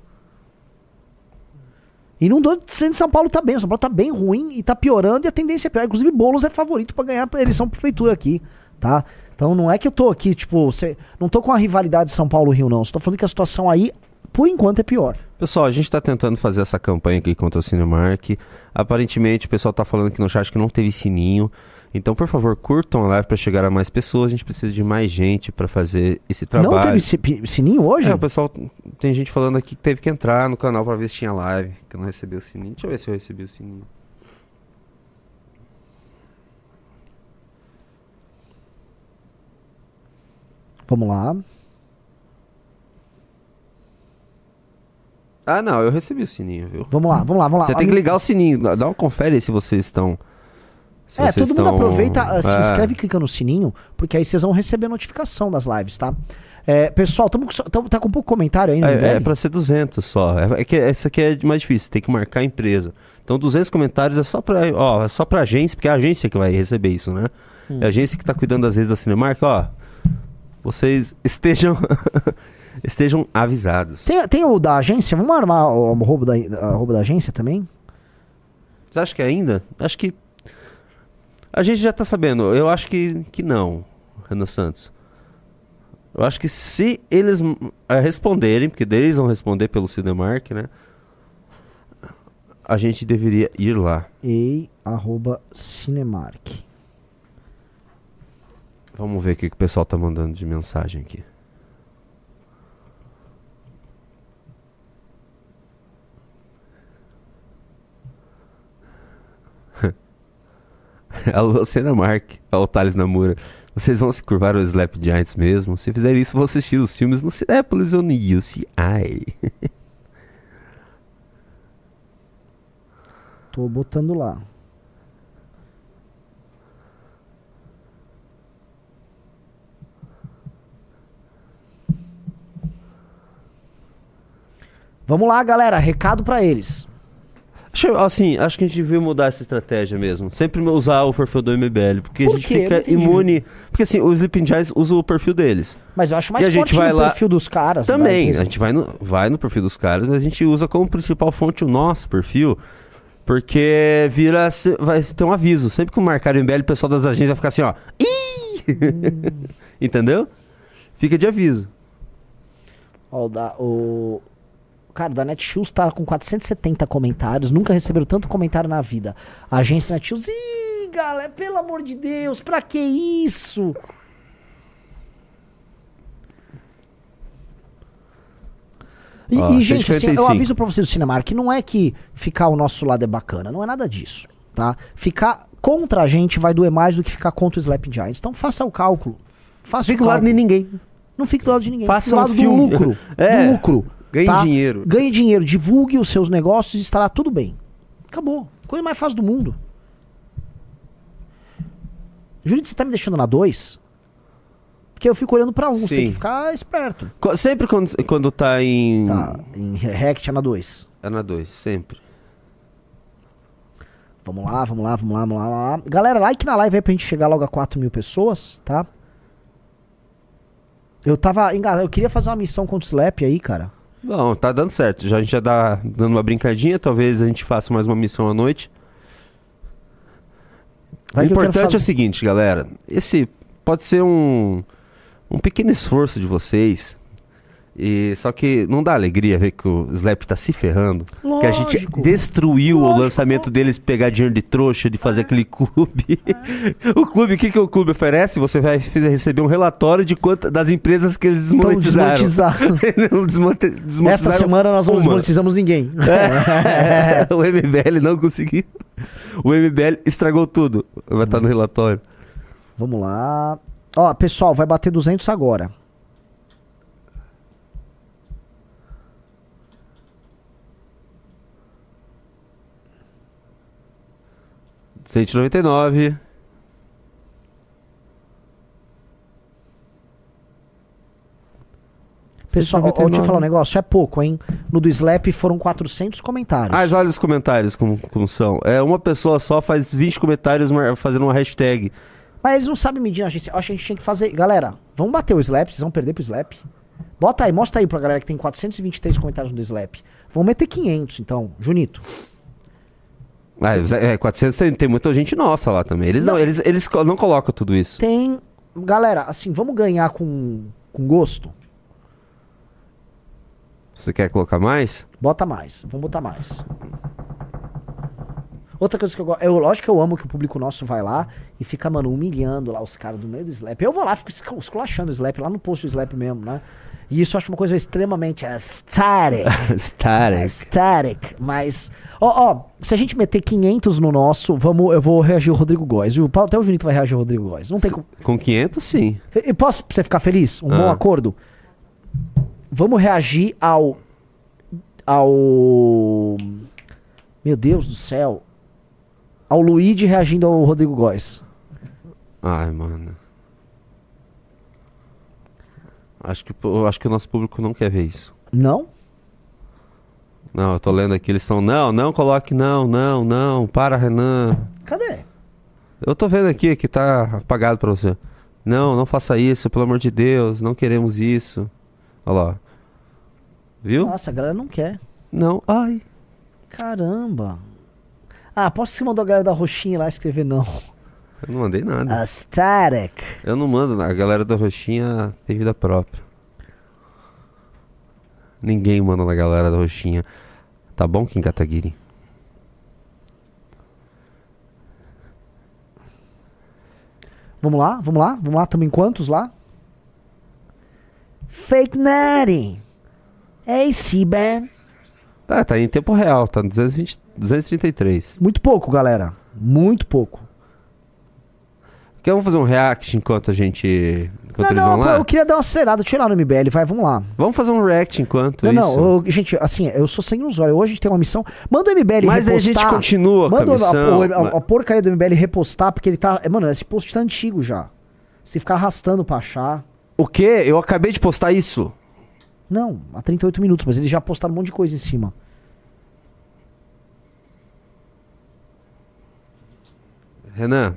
E não tô dizendo que São Paulo tá bem. São Paulo tá bem ruim e tá piorando e a tendência é pior. Inclusive, Boulos é favorito pra ganhar a eleição prefeitura aqui, tá? Então não é que eu tô aqui, tipo, cê- não tô com a rivalidade São Paulo-Rio, não. Tô falando que a situação aí, por enquanto, é pior. Pessoal, a gente tá tentando fazer essa campanha aqui contra o Cinemark. Aparentemente, o pessoal tá falando aqui no chat que não teve sininho. Então, por favor, curtam a live pra chegar a mais pessoas. A gente precisa de mais gente pra fazer esse trabalho. Não teve sininho hoje? É, o pessoal tem gente falando aqui que teve que entrar no canal pra ver se tinha live, que não recebeu o sininho. Deixa eu ver se eu recebi o sininho. Vamos lá. Ah, não, eu recebi o sininho, viu? Vamos lá, vamos lá, vamos lá. Você tem que ligar o sininho, dá dá uma confere aí se vocês estão. Se É, todo mundo estão- aproveita, ah, se É. inscreve e clica no sininho, porque aí vocês vão receber notificação das lives, tá? É, pessoal, tamo, tamo- tá com pouco comentário aí no É, é pra ser 200 só. É, é que essa aqui é mais difícil, tem que marcar a empresa. Então 200 comentários é só pra, ó, é só pra agência, porque é a agência que vai receber isso, né? Hum. É a agência que tá cuidando das redes da Cinemark, ó. Vocês estejam estejam avisados. Tem, tem o da agência? Vamos armar o, o roubo, da, a roubo da agência também? Você acha que ainda? Acho que a gente já tá sabendo. Eu acho que que não, Renan Santos. Eu acho que se eles hum, eh, responderem, porque eles vão responder pelo Cinemark, né? A gente deveria ir lá. Ei, arroba Cinemark. Vamos ver o que, que o pessoal tá mandando de mensagem aqui. Alô, Cinemark. Olha o Thales Namura. Vocês vão se curvar aos Slap Giants mesmo? Se fizerem isso, vou assistir os filmes no Cinépolis ou no UCI. Tô botando lá. Vamos lá, galera. Recado pra eles. Acho, assim, acho que a gente devia mudar essa estratégia mesmo. Sempre usar o perfil do MBL. Porque Por a gente quê? Fica imune. Porque assim, os Sleeping Giants usam o perfil deles. Mas eu acho mais E a gente vai no lá- perfil dos caras. da Também, empresa. a gente vai no, vai no perfil dos caras, mas a gente usa como principal fonte o nosso perfil, porque vira, vai ter um aviso. Sempre que marcar o MBL, o pessoal das agências vai ficar assim, ó. Ih! Entendeu? Fica de aviso. Ó, o, da, o... Cara, da Netshoes tá com 470 comentários. Nunca receberam tanto comentário na vida. A agência Netshoes. Ih, galera, pelo amor de Deus, pra que isso? E, e, gente, assim, eu 145. aviso pra vocês do Cinemark, não é que ficar ao nosso lado é bacana, não é nada disso, tá? Ficar contra a gente vai doer mais do que ficar contra o Slap Giants. Então faça o cálculo. Faça Fica o do lado de cálculo. ninguém. Não fique do lado de ninguém. Faça fique do um lado filme. do lucro. É. Do lucro. Ganhe tá? dinheiro. Ganhe dinheiro, divulgue os seus negócios e estará tudo bem. Acabou. Coisa mais fácil do mundo. Júlio, você tá me deixando na 2? Porque eu fico olhando pra um, você tem Sim. que ficar esperto. Co- Sempre quando, quando tá em. Tá, em React é na 2. É na 2, sempre. Vamos lá, vamos lá, vamos lá, vamos lá, vamos lá. Galera, like na live aí pra gente chegar logo a 4 mil pessoas, tá? Eu tava enganado, eu queria fazer uma missão contra o Slap aí, cara. Não, tá dando certo. Já, a gente já dá dando uma brincadinha, talvez a gente faça mais uma missão à noite. Vai o importante é o seguinte, galera. Esse pode ser um, um pequeno esforço de vocês. E só que não dá alegria ver que o Slap tá se ferrando. Que a gente Lógico. destruiu o Lógico. lançamento deles pegar dinheiro de trouxa, de fazer aquele clube. o clube, o que, que o clube oferece? Você vai receber um relatório de quanta, das empresas que eles Então, desmonetizaram. desmonetizar. não desmonte, desmonetizaram Esta semana nós não uma. desmonetizamos ninguém. É, o MBL não conseguiu. O MBL estragou tudo. Vai estar no relatório. Vamos lá. Ó, pessoal, vai bater 200 agora. 199. Pessoal, ó, ó, deixa eu 199. falar um negócio, é pouco, hein? No do Slap foram 400 comentários. Ah, mas olha os comentários como, como são. É, uma pessoa só faz 20 comentários fazendo uma hashtag. Mas eles não sabem medir a gente. Acho que a gente tinha que fazer. Galera, vamos bater o Slap, vocês vão perder pro Slap. Bota aí, mostra aí pra galera que tem 423 comentários no do Slap. Vamos meter 500, então. Junito. Ah, é, 400 tem, tem muita gente nossa lá também. Eles não, Não. eles, eles não colocam tudo isso. Tem. Galera, assim, vamos ganhar com, com gosto? Você quer colocar mais? Bota mais. Vamos botar mais. Outra coisa que eu gosto. Eu, lógico que eu amo que o público nosso vai lá e fica, mano, humilhando lá os caras do meio do Slap. Eu vou lá, fico escu- esculachando o Slap, lá no post do Slap mesmo, né? E isso eu acho uma coisa extremamente aesthetic. Static. Aesthetic. Mas, ó, ó, se a gente meter 500 no nosso, vamos, eu vou reagir o Rodrigo Góes, viu? Até o Junito vai reagir o Rodrigo Góes. Não tem como. Com 500, sim. E posso pra você ficar feliz? Um bom Ah. acordo? Vamos reagir ao. Ao. Meu Deus do céu. Ao Luigi reagindo ao Rodrigo Góes. Ai, mano. Acho que, acho que o nosso público não quer ver isso. Não? Não, eu tô lendo aqui, eles são. Não, não coloque, não, não, não. Para, Renan. Cadê? Eu tô vendo aqui que tá apagado pra você. Não, não faça isso, pelo amor de Deus, não queremos isso. Olha lá. Viu? Nossa, a galera não quer. Não. Ai. Caramba. Ah, posso que você mandou a galera da roxinha lá escrever não. Eu não mandei nada. Aesthetic. Eu não mando, a galera da Roxinha tem vida própria. Ninguém manda na galera da Roxinha. Tá bom, Kim Kataguiri? Vamos lá, vamos lá, vamos lá. Estamos em quantos lá? Fake Natty. Hey, C-Ban. Tá, tá em tempo real, tá no 220, 233. Muito pouco, galera. Muito pouco. Quer vamos fazer um react enquanto a gente. Enquanto não, eles não, vão pô, lá? eu queria dar uma acelerada. Deixa eu ir lá no MBL, vai, vamos lá. Vamos fazer um react enquanto Não, isso. não, eu- gente, assim, eu sou sem usuário. Hoje a gente tem uma missão. Manda o MBL Mas aí a repostar. gente continua com a Manda o- missão. a, a- a porcaria do MBL repostar, porque ele tá. Mano, esse post tá antigo já. Se ficar arrastando pra achar. O quê? Eu acabei de postar isso. Não, há 38 minutos, mas eles já postaram um monte de coisa em cima. Renan.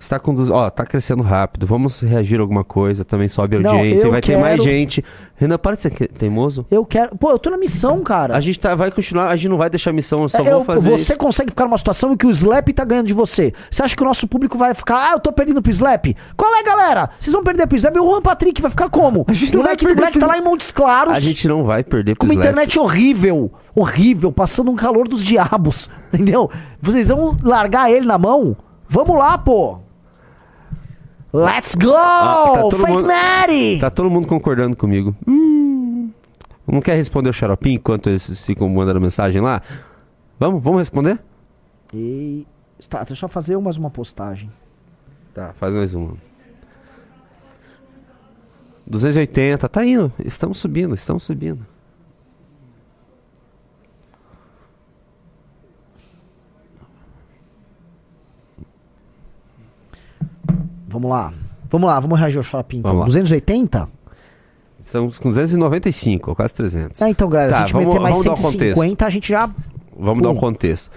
Está com. duz- Ó, tá crescendo rápido. Vamos reagir a alguma coisa. Também sobe a Não, audiência. eu vai ter mais gente. Renan, para de ser que- teimoso. Eu quero. Pô, eu tô na missão, cara. A gente tá, vai continuar. A gente não vai deixar a missão. Só É, vamos eu- fazer. você consegue ficar numa situação em que o Slap tá ganhando de você. Você acha que o nosso público vai ficar, ah, eu tô perdendo pro Slap? Qual é, galera? Vocês vão perder pro Slap? E o Juan Patrick vai ficar como? A gente o vai moleque perder pro tá lá em Montes Claros. A gente não vai perder Com pro uma Slap. internet horrível, horrível, passando um calor dos diabos, entendeu? Vocês vão largar ele na mão? Vamos lá, pô! Let's go! Ah, tá mundo-! Tá todo mundo concordando comigo. Hum. Não quer responder o xaropinho enquanto eles ficam mandando mensagem lá? Vamos, vamos responder? E... Tá, deixa eu fazer mais uma postagem. Tá, faz mais uma. 280, tá indo. Estamos subindo, estamos subindo. Vamos lá. Vamos lá, vamos reagir ao shopping. Então. Vamos lá. 280? Estamos com 295, quase 300. Ah, então, galera, se Tá, a gente vamos- meter mais vamos dar um 150, a gente já. Vamos dar um contexto.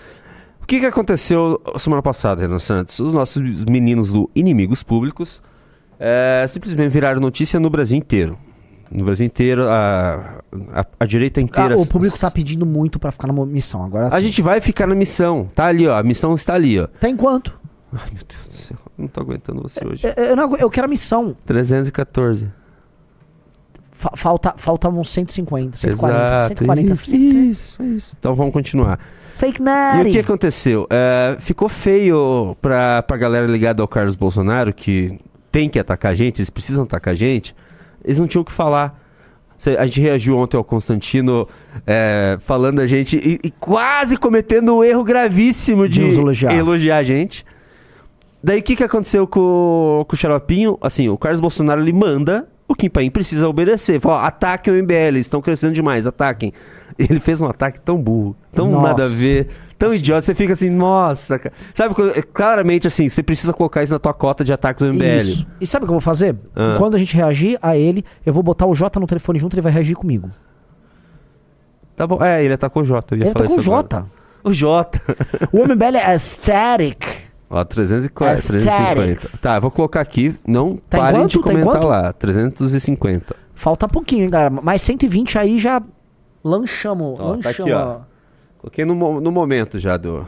O que, que aconteceu semana passada, Renan Santos? Os nossos meninos do Inimigos Públicos é, simplesmente viraram notícia no Brasil inteiro. No Brasil inteiro, a, a, a direita Ah, inteira. o público tá pedindo muito pra ficar na missão. Agora A gente vai ficar na missão. Tá ali, ó. A missão está ali, ó. Tá em quanto? Ai, meu Deus do céu. Não tô aguentando você hoje. Eu, eu não eu quero a missão. 314. Fa- falta, falta uns 150, 140, Exato. 140. Isso, isso, isso. Então vamos continuar. Fake E Natty. o que aconteceu? É, ficou feio pra, pra galera ligada ao Carlos Bolsonaro, que tem que atacar a gente, eles precisam atacar a gente. Eles não tinham o que falar. A gente reagiu ontem ao Constantino é, falando a gente e, e quase cometendo um erro gravíssimo de Nos elogiar. elogiar a gente. Daí o que, que aconteceu com, com o Xaropinho? Assim, o Carlos Bolsonaro ele manda, o Kim Paim precisa obedecer. Fala, ó, ataquem o MBL, eles estão crescendo demais, ataquem. Ele fez um ataque tão burro, tão Nossa. nada a ver, tão idiota, você fica assim, nossa, cara. Sabe, quando- claramente assim, você precisa colocar isso na tua cota de ataques do MBL. Isso. E sabe o que eu vou fazer? Ah. Quando a gente reagir a ele, eu vou botar o Jota no telefone junto e ele vai reagir comigo. Tá bom. É, ele atacou o Jota. Ele tá falar com o isso agora. Jota. O Jota. O MBL é static. Ó, 340, Aesthetics. 350. Tá, eu vou colocar aqui. Não Tá em parem de quanto? Tá em comentar quanto? lá. 350. Falta pouquinho, hein, galera. Mais 120 aí já lanchamos. Ó, tá lanchamos. aqui, ó. Coloquei no, no momento já do.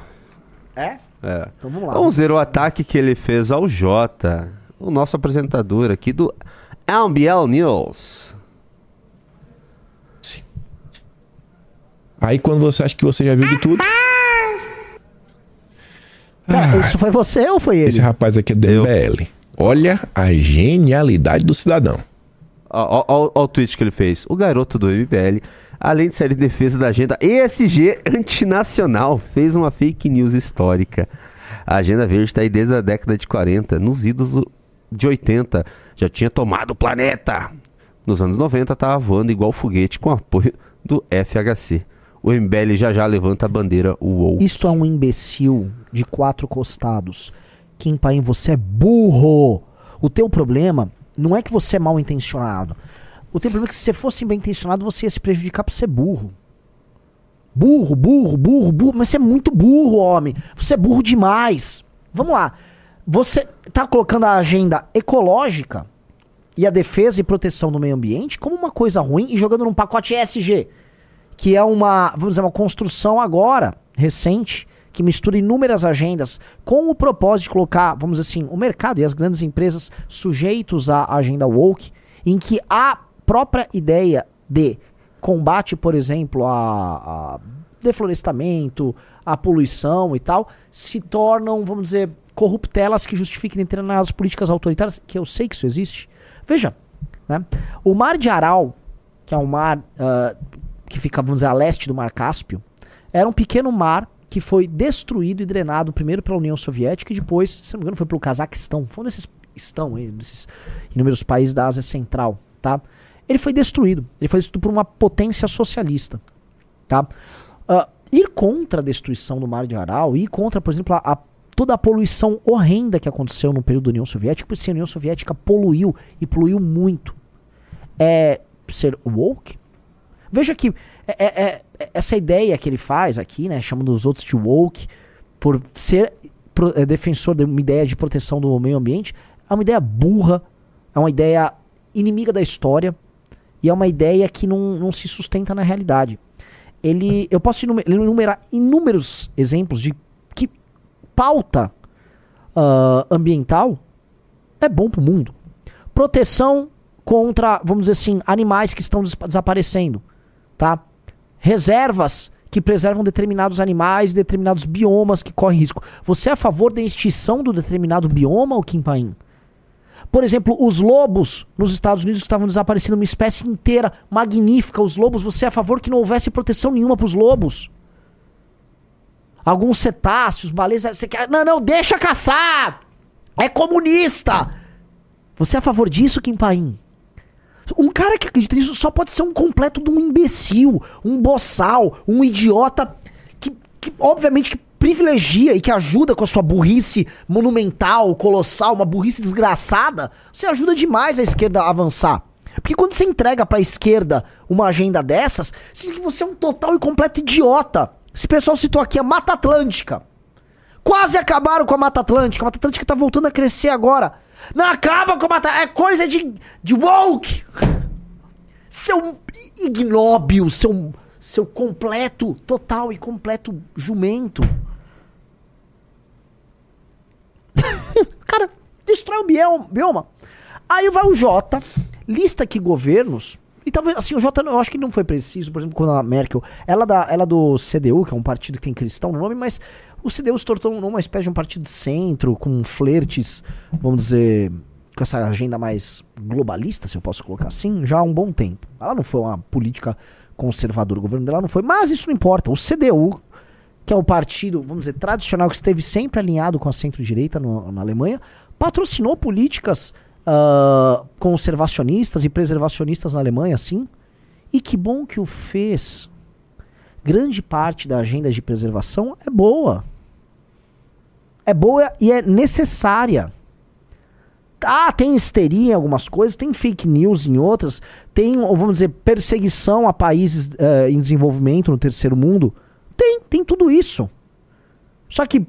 É? É. Então vamos lá. Vamos ver o ataque que ele fez ao Jota, o nosso apresentador aqui do MBL News. Aí quando você acha que você já viu de tudo, Pera, isso foi você ou foi ele? esse rapaz aqui é do Eu. MBL. Olha a genialidade do cidadão. Ó o tweet que ele fez. O garoto do MBL, além de ser em defesa da agenda ESG antinacional, fez uma fake news histórica. A agenda verde está aí desde a década de 40, nos idos do- de 80. Já tinha tomado o planeta. Nos anos 90 estava voando igual foguete com apoio do FHC. O MBL já já levanta a bandeira UOL. Isto é um imbecil de quatro costados. Kim Paim, você é burro. O teu problema não é que você é mal intencionado. O teu problema é que se você fosse bem intencionado, você ia se prejudicar por ser burro. Burro, burro, burro, burro. Mas você é muito burro, homem. Você é burro demais. Vamos lá. Você tá colocando a agenda ecológica e a defesa e proteção do meio ambiente como uma coisa ruim e jogando num pacote ESG que é uma, vamos dizer, uma construção agora, recente, que mistura inúmeras agendas com o propósito de colocar, vamos dizer assim, o mercado e as grandes empresas sujeitos à agenda woke, em que a própria ideia de combate, por exemplo, a, a deflorestamento, a poluição e tal, se tornam, vamos dizer, corruptelas que justifiquem determinadas políticas autoritárias, que eu sei que isso existe. Veja, né? o Mar de Aral, que é um mar ah, que fica, vamos dizer, a leste do Mar Cáspio, era um pequeno mar que foi destruído e drenado primeiro pela União Soviética e depois, se não me engano, foi pelo Cazaquistão. Foi um desses estão desses inúmeros países da Ásia Central, tá? Ele foi destruído. Ele foi destruído por uma potência socialista, tá? Ah, ir contra a destruição do Mar de Aral, ir contra, por exemplo, a, a- toda a poluição horrenda que aconteceu no período da União Soviética, porque a União Soviética poluiu e poluiu muito. É ser woke? Veja que é- é- é- essa ideia que ele faz aqui, né, chamando os outros de woke, por ser pro- é, defensor de uma ideia de proteção do meio ambiente, é uma ideia burra, é uma ideia inimiga da história e é uma ideia que não, não se sustenta na realidade. Ele, eu posso enumer- enumerar inúmeros exemplos de que pauta ah, ambiental é bom para o mundo. Proteção contra, vamos dizer assim, animais que estão des- desaparecendo, tá? Reservas que preservam determinados animais, determinados biomas que correm risco. Você é a favor da extinção do determinado bioma, ou Kim? Por exemplo, os lobos nos Estados Unidos que estavam desaparecendo, uma espécie inteira magnífica. Os lobos, você é a favor que não houvesse proteção nenhuma para os lobos? Alguns cetáceos, baleias, você quer. Não, não, deixa caçar! É comunista! Você é a favor disso, Kim Paim? Um cara que acredita nisso só pode ser um completo de um imbecil, um boçal, um idiota que, que obviamente que privilegia e que ajuda com a sua burrice monumental, colossal, uma burrice desgraçada. Você ajuda demais a esquerda a avançar. Porque quando você entrega pra esquerda uma agenda dessas, significa que você é um total e completo idiota. Esse pessoal citou aqui a Mata Atlântica. Quase acabaram com a Mata Atlântica. A Mata Atlântica tá voltando a crescer agora. Não acaba com a Mata É coisa de, de woke. Seu ignóbil, seu, seu completo, total e completo jumento. Cara, destrói o bioma. Aí vai o Jota, lista aqui governos. E talvez, assim, o Jota, eu acho que não foi preciso, por exemplo, quando a Merkel. Ela, da, ela do CDU, que é um partido que tem cristão no nome, mas o CDU se tornou uma espécie de um partido de centro, com flertes, vamos dizer, com essa agenda mais globalista, se eu posso colocar assim, já há um bom tempo. Ela não foi uma política conservadora, o governo dela não foi, mas isso não importa. O CDU, que é o partido, vamos dizer, tradicional, que esteve sempre alinhado com a centro-direita na Alemanha, patrocinou políticas ah, conservacionistas e preservacionistas na Alemanha, sim. E que bom que o fez. grande parte da agenda de preservação é boa. É boa e é necessária. Ah, tem histeria em algumas coisas, tem fake news em outras, tem, vamos dizer, perseguição a países uh, em desenvolvimento no terceiro mundo. Tem, tem tudo isso. Só que uh,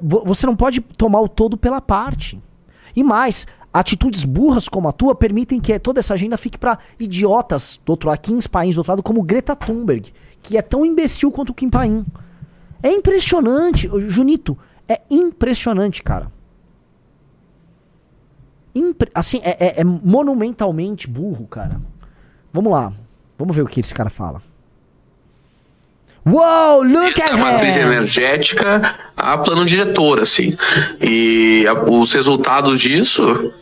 uh, você não pode tomar o todo pela parte. E mais, atitudes burras como a tua permitem que toda essa agenda fique para idiotas do outro lado, 15 países do outro lado, como Greta Thunberg, que é tão imbecil quanto o Kim Paim. É impressionante, Junito, é impressionante, cara. Impre assim, é, é, é, monumentalmente burro, cara. Vamos lá. Vamos ver o que esse cara fala. Uou, look at a matriz energética a plano diretor, assim. E a, os resultados disso,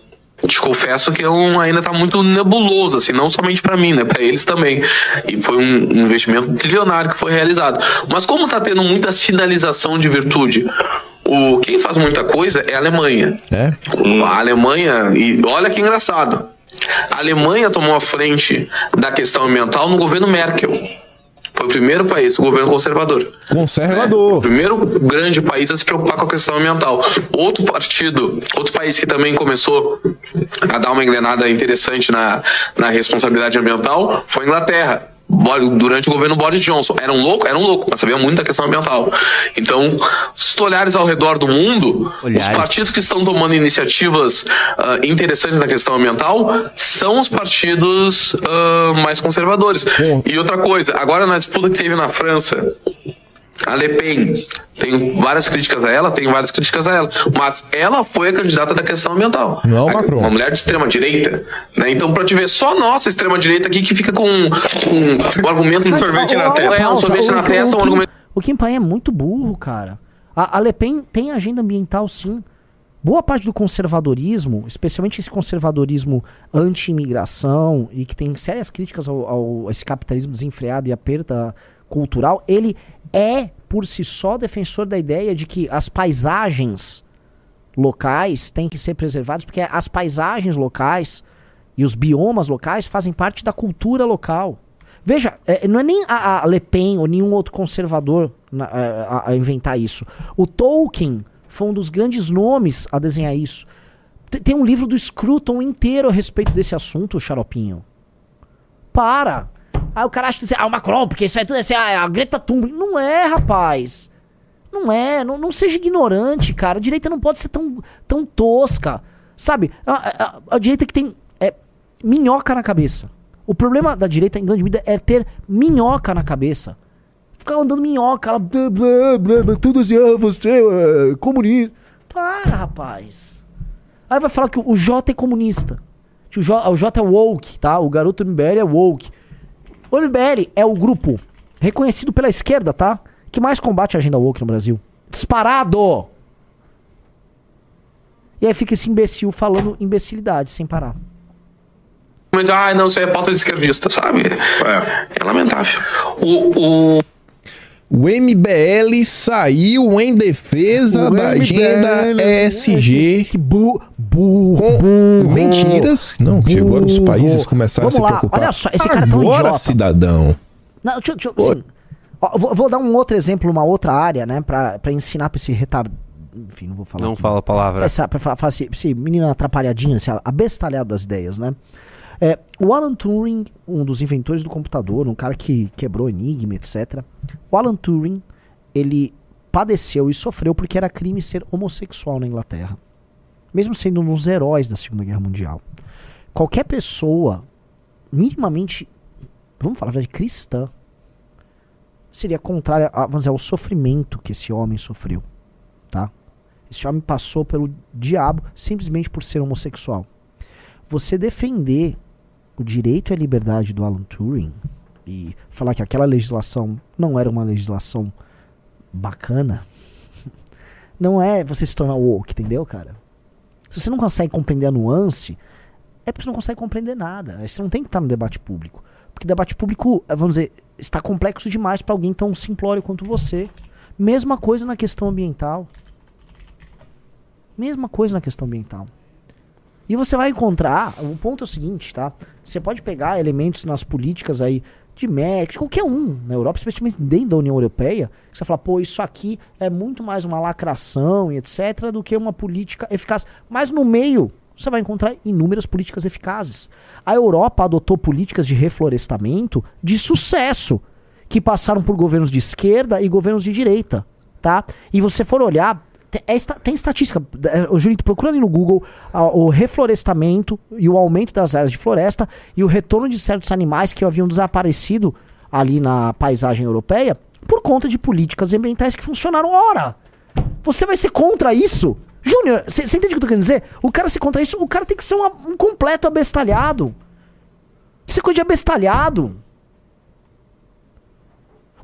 te confesso que é um, ainda está muito nebuloso, assim, não somente para mim, né, para eles também. E foi um investimento trilionário que foi realizado. Mas como está tendo muita sinalização de virtude, o quem faz muita coisa é a Alemanha. É? A Alemanha, e olha que engraçado. A Alemanha tomou a frente da questão ambiental no governo Merkel. Foi o primeiro país, o governo conservador. Conservador. É, o primeiro grande país a se preocupar com a questão ambiental. Outro partido, outro país que também começou a dar uma engrenada interessante na, na responsabilidade ambiental foi a Inglaterra durante o governo Boris Johnson. Era um louco? Era um louco, mas sabia muito da questão ambiental. Então, se tu olhares ao redor do mundo, Olhares. os partidos que estão tomando iniciativas uh, interessantes na questão ambiental são os partidos uh, mais conservadores. E outra coisa, agora na disputa que teve na França, a Le Pen, tem várias críticas a ela, tem várias críticas a ela, mas ela foi a candidata da questão ambiental. Não, a, Macron. Uma mulher de extrema direita, né? Então, para te ver, só a nossa extrema direita aqui que fica com um, um argumento de sorvete na testa, é um sorvete na testa, um argumento. O Kim Paim é muito burro, cara. A, a Le Pen tem agenda ambiental, sim. Boa parte do conservadorismo, especialmente esse conservadorismo anti-imigração e que tem sérias críticas ao, ao, a esse capitalismo desenfreado e a perda cultural, ele é por si só defensor da ideia de que as paisagens locais têm que ser preservadas, porque as paisagens locais e os biomas locais fazem parte da cultura local. Veja, é, não é nem a, Le Pen ou nenhum outro conservador é, a, a, inventar isso. O Tolkien foi um dos grandes nomes a desenhar isso. Tem um livro do Scruton inteiro a respeito desse assunto, Xaropinho. Para! Aí o cara acha que ah, o Macron, porque isso aí tudo é assim, ah, a Greta Thunberg. Não é, rapaz. Não é. Não, não seja ignorante, cara. A direita não pode ser tão, tão tosca. Sabe? A, a, a direita que tem é, minhoca na cabeça. O problema da direita, em grande medida, é ter minhoca na cabeça. Ficar andando minhoca, ela. Blá, blá, blá, blá, tudo assim, ah, você é comunista. Para, rapaz. Aí vai falar que o J é comunista. O J, o J é woke, tá? O garoto MBL é woke. O MBL é o grupo reconhecido pela esquerda, tá? Que mais combate a agenda woke no Brasil. Disparado! E aí fica esse imbecil falando imbecilidade sem parar. Ah, não, isso aí é pauta de esquerdista, sabe? É, é lamentável. O, o... O MBL saiu em defesa o da MBL, agenda ESG. Que bu burro, burro. Mentiras. Não, que agora os países começaram Vamos a se lá. preocupar. Olha só, esse cara é tão idiota. cidadão. Não, deixa, deixa, assim, ó, vou, vou, dar um outro exemplo, uma outra área, né? Pra, pra ensinar pra esse retardado. Enfim, não vou falar. Não aqui, fala a palavra. Pra, pra, pra, pra esse, esse menino atrapalhadinho, esse abestalhado das ideias, né? É, o Alan Turing, um dos inventores do computador, um cara que quebrou Enigma, etc. O Alan Turing, ele padeceu e sofreu porque era crime ser homossexual na Inglaterra. Mesmo sendo um dos heróis da Segunda Guerra Mundial. Qualquer pessoa minimamente, vamos falar de cristã, seria contrária a, vamos dizer, ao sofrimento que esse homem sofreu, tá? Esse homem passou pelo diabo simplesmente por ser homossexual. Você defender o direito e a liberdade do Alan Turing e falar que aquela legislação não era uma legislação bacana, não é você se tornar woke, entendeu, cara? Se você não consegue compreender a nuance, é porque você não consegue compreender nada. Você não tem que estar no debate público. Porque debate público, eh, vamos dizer, está complexo demais para alguém tão simplório quanto você. Mesma coisa na questão ambiental. Mesma coisa na questão ambiental. E você vai encontrar, o ponto é o seguinte, tá? Você pode pegar elementos nas políticas aí de Merck, de qualquer um na Europa, especialmente dentro da União Europeia, que você fala, pô, isso aqui é muito mais uma lacração e etc., do que uma política eficaz. Mas no meio, você vai encontrar inúmeras políticas eficazes. A Europa adotou políticas de reflorestamento de sucesso, que passaram por governos de esquerda e governos de direita, tá? E você for olhar, tem, é, tem estatística. É, o Julito, procura ali no Google a, o reflorestamento e o aumento das áreas de floresta e o retorno de certos animais que haviam desaparecido ali na paisagem europeia por conta de políticas ambientais que funcionaram. Ora! Você vai ser contra isso? Júnior, você entende o que eu tô querendo dizer? O cara se contra isso, o cara tem que ser um completo abestalhado. Isso é coisa de abestalhado.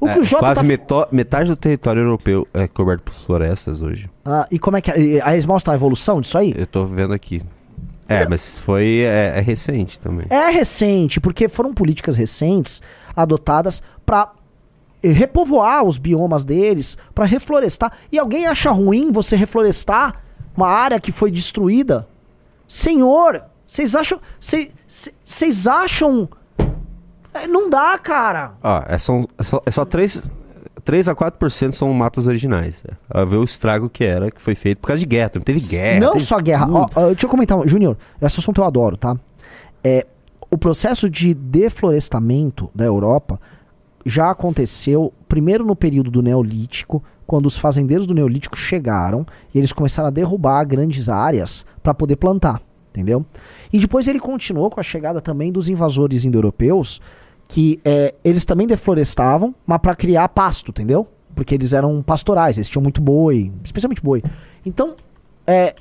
O que é, o Jota quase tá... meto, metade do território europeu é coberto por florestas hoje. Ah, e como é que? Aí eles mostram a evolução disso aí? Eu tô vendo aqui. É, mas foi é, é recente também. É recente, porque foram políticas recentes adotadas para repovoar os biomas deles, para reflorestar. E alguém acha ruim você reflorestar uma área que foi destruída? Senhor, vocês acham. Vocês acham é, não dá, cara. Ó, é, só, é só, é só 3, 3 a 4% são matas originais. É. Ver o estrago que era, que foi feito por causa de guerra. Não teve guerra. Não teve só guerra. Ó, ó, deixa eu comentar, Júnior, esse assunto eu adoro, tá? É, o processo de deflorestamento da Europa já aconteceu primeiro no período do Neolítico, quando os fazendeiros do Neolítico chegaram e eles começaram a derrubar grandes áreas para poder plantar, entendeu? E depois ele continuou com a chegada também dos invasores indo-europeus que é, eles também deflorestavam, mas para criar pasto, entendeu? Porque eles eram pastorais, eles tinham muito boi, especialmente boi. Então, é,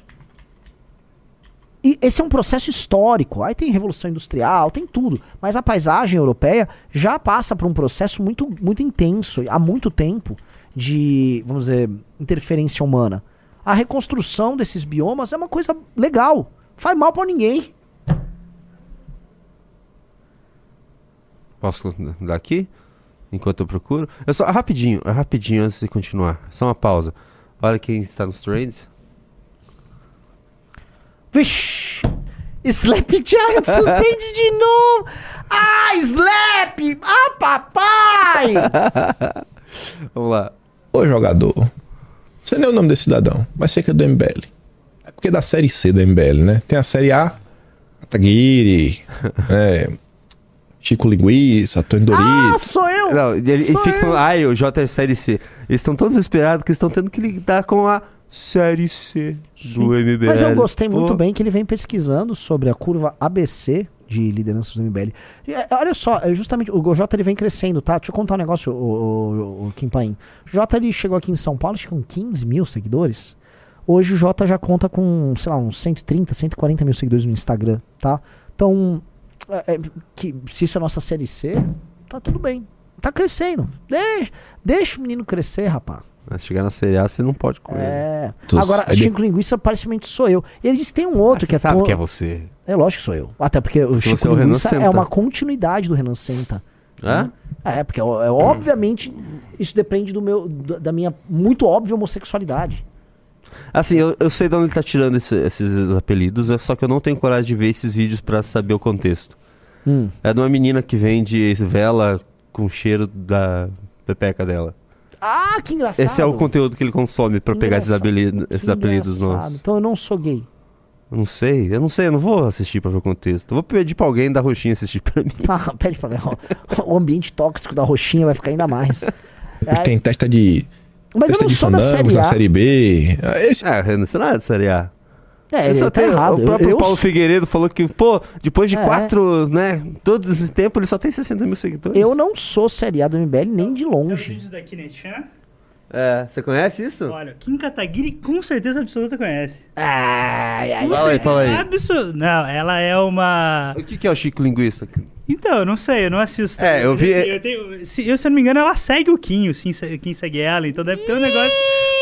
e esse é um processo histórico. Aí tem revolução industrial, tem tudo. Mas a paisagem europeia já passa por um processo muito, muito intenso, há muito tempo, de, vamos dizer, interferência humana. A reconstrução desses biomas é uma coisa legal. Faz mal para ninguém. Posso dar aqui? Enquanto eu procuro. Eu só, rapidinho, rapidinho antes de continuar. Só uma pausa. Olha quem está nos trades. Vixe! Slap Giants nos trades de novo! Ah, Slap! Ah, papai! Vamos lá. Ô jogador, você nem é o nome desse cidadão, mas sei que é do MBL. É porque é da série C do MBL, né? Tem a série A, Ataguiri, é, Chico Linguiça, Tony Doritos. Ah, sou eu! Não, ele, ele fica falando, ai, o J é Série C. Eles estão todos desesperados que estão tendo que lidar com a Série C do MBL. Mas eu gostei Pô. muito bem que ele vem pesquisando sobre a curva ABC de lideranças do MBL. É, olha só, é justamente o Jota ele vem crescendo, tá? Deixa eu contar um negócio, o, o, o Kim Paim. O Jota ele chegou aqui em São Paulo, acho que com 15 mil seguidores. Hoje o Jota já conta com, sei lá, uns 130, 140 mil seguidores no Instagram, tá? Então, que se isso é nossa série C, tá tudo bem. Tá crescendo. Deixa, deixa o menino crescer, rapaz. Mas chegar na série A, você não pode comer. É. Agora, ele... Chico Linguiça aparentemente sou eu. E ele disse tem um outro ah, que é. sabe to... que é você. É lógico que sou eu. Até porque o porque Chico é Linguiça é uma continuidade do Renan Senta. É? É, porque é, obviamente isso depende do meu, da minha muito óbvia homossexualidade. Assim, eu, eu sei de onde ele tá tirando esse, esses apelidos, é só que eu não tenho coragem de ver esses vídeos para saber o contexto. Hum. É de uma menina que vende vela com cheiro da pepeca dela. Ah, que engraçado. Esse é o conteúdo que ele consome para pegar esses apelidos, esses apelidos nossos. Então eu não sou gay. Eu não sei, eu não sei, eu não vou assistir pra ver o contexto. Eu vou pedir pra alguém da roxinha assistir pra mim. Ah, pede pra mim. O ambiente tóxico da roxinha vai ficar ainda mais. Tem testa de mas eu não sou da série A. Na série B. Esse... É, você não é da série A. É, você tá errado. O próprio eu, Paulo eu... Figueiredo falou que, pô, depois de é. quatro, né, todo esse tempo, ele só tem 60 mil seguidores. Eu não sou série A do MBL nem de longe. É vídeos da Kinechan? É, você conhece isso? Olha, Kim Kataguiri com certeza absoluta conhece. Ai, ai, fala aí, fala aí. Absurdo. Não, ela é uma... O que, que é o Chico Linguiça? Então, eu não sei, eu não assisto. É, eu vi. Eu, tenho, se, eu, se eu não me engano, ela segue o Kim, o Kim segue ela, então deve ter um negócio,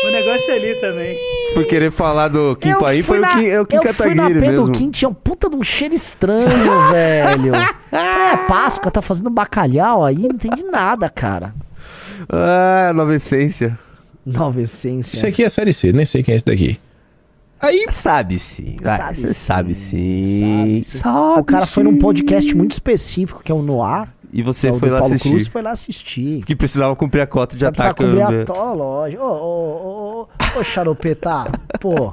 um negócio ali também. Por querer falar do Kim Paim, foi na, o Kim, é o Kim Kataguiri mesmo. O Kim tinha um puta de um cheiro estranho, velho. É, Páscoa, tá fazendo bacalhau aí, não entendi nada, cara. Ah, nova essência. Nova essência. Isso aqui é série C, nem sei quem é esse daqui. Aí sabe sim. Sabe, sim. sabe sim. Sabe, o cara sim. foi num podcast muito específico, que é o Noir. E você É foi lá Paulo assistir. Cruz foi lá assistir. Que precisava cumprir a cota de ataque. cobrir a AMB. tola, lógico. Ô, ô, ô, ô, ô, xaropeta. Pô,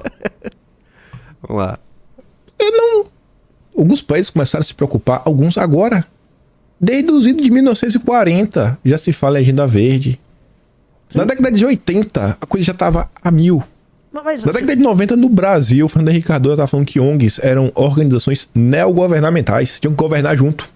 Vamos lá. Alguns países começaram a se preocupar, alguns agora. Desde os idos de 1940 já se fala em agenda verde. Na década de 80, a coisa já estava a mil. mas, Na assim, década de 90, no Brasil, o Fernando Henrique Cardoso estava falando que ONGs eram organizações neogovernamentais, tinham que governar junto.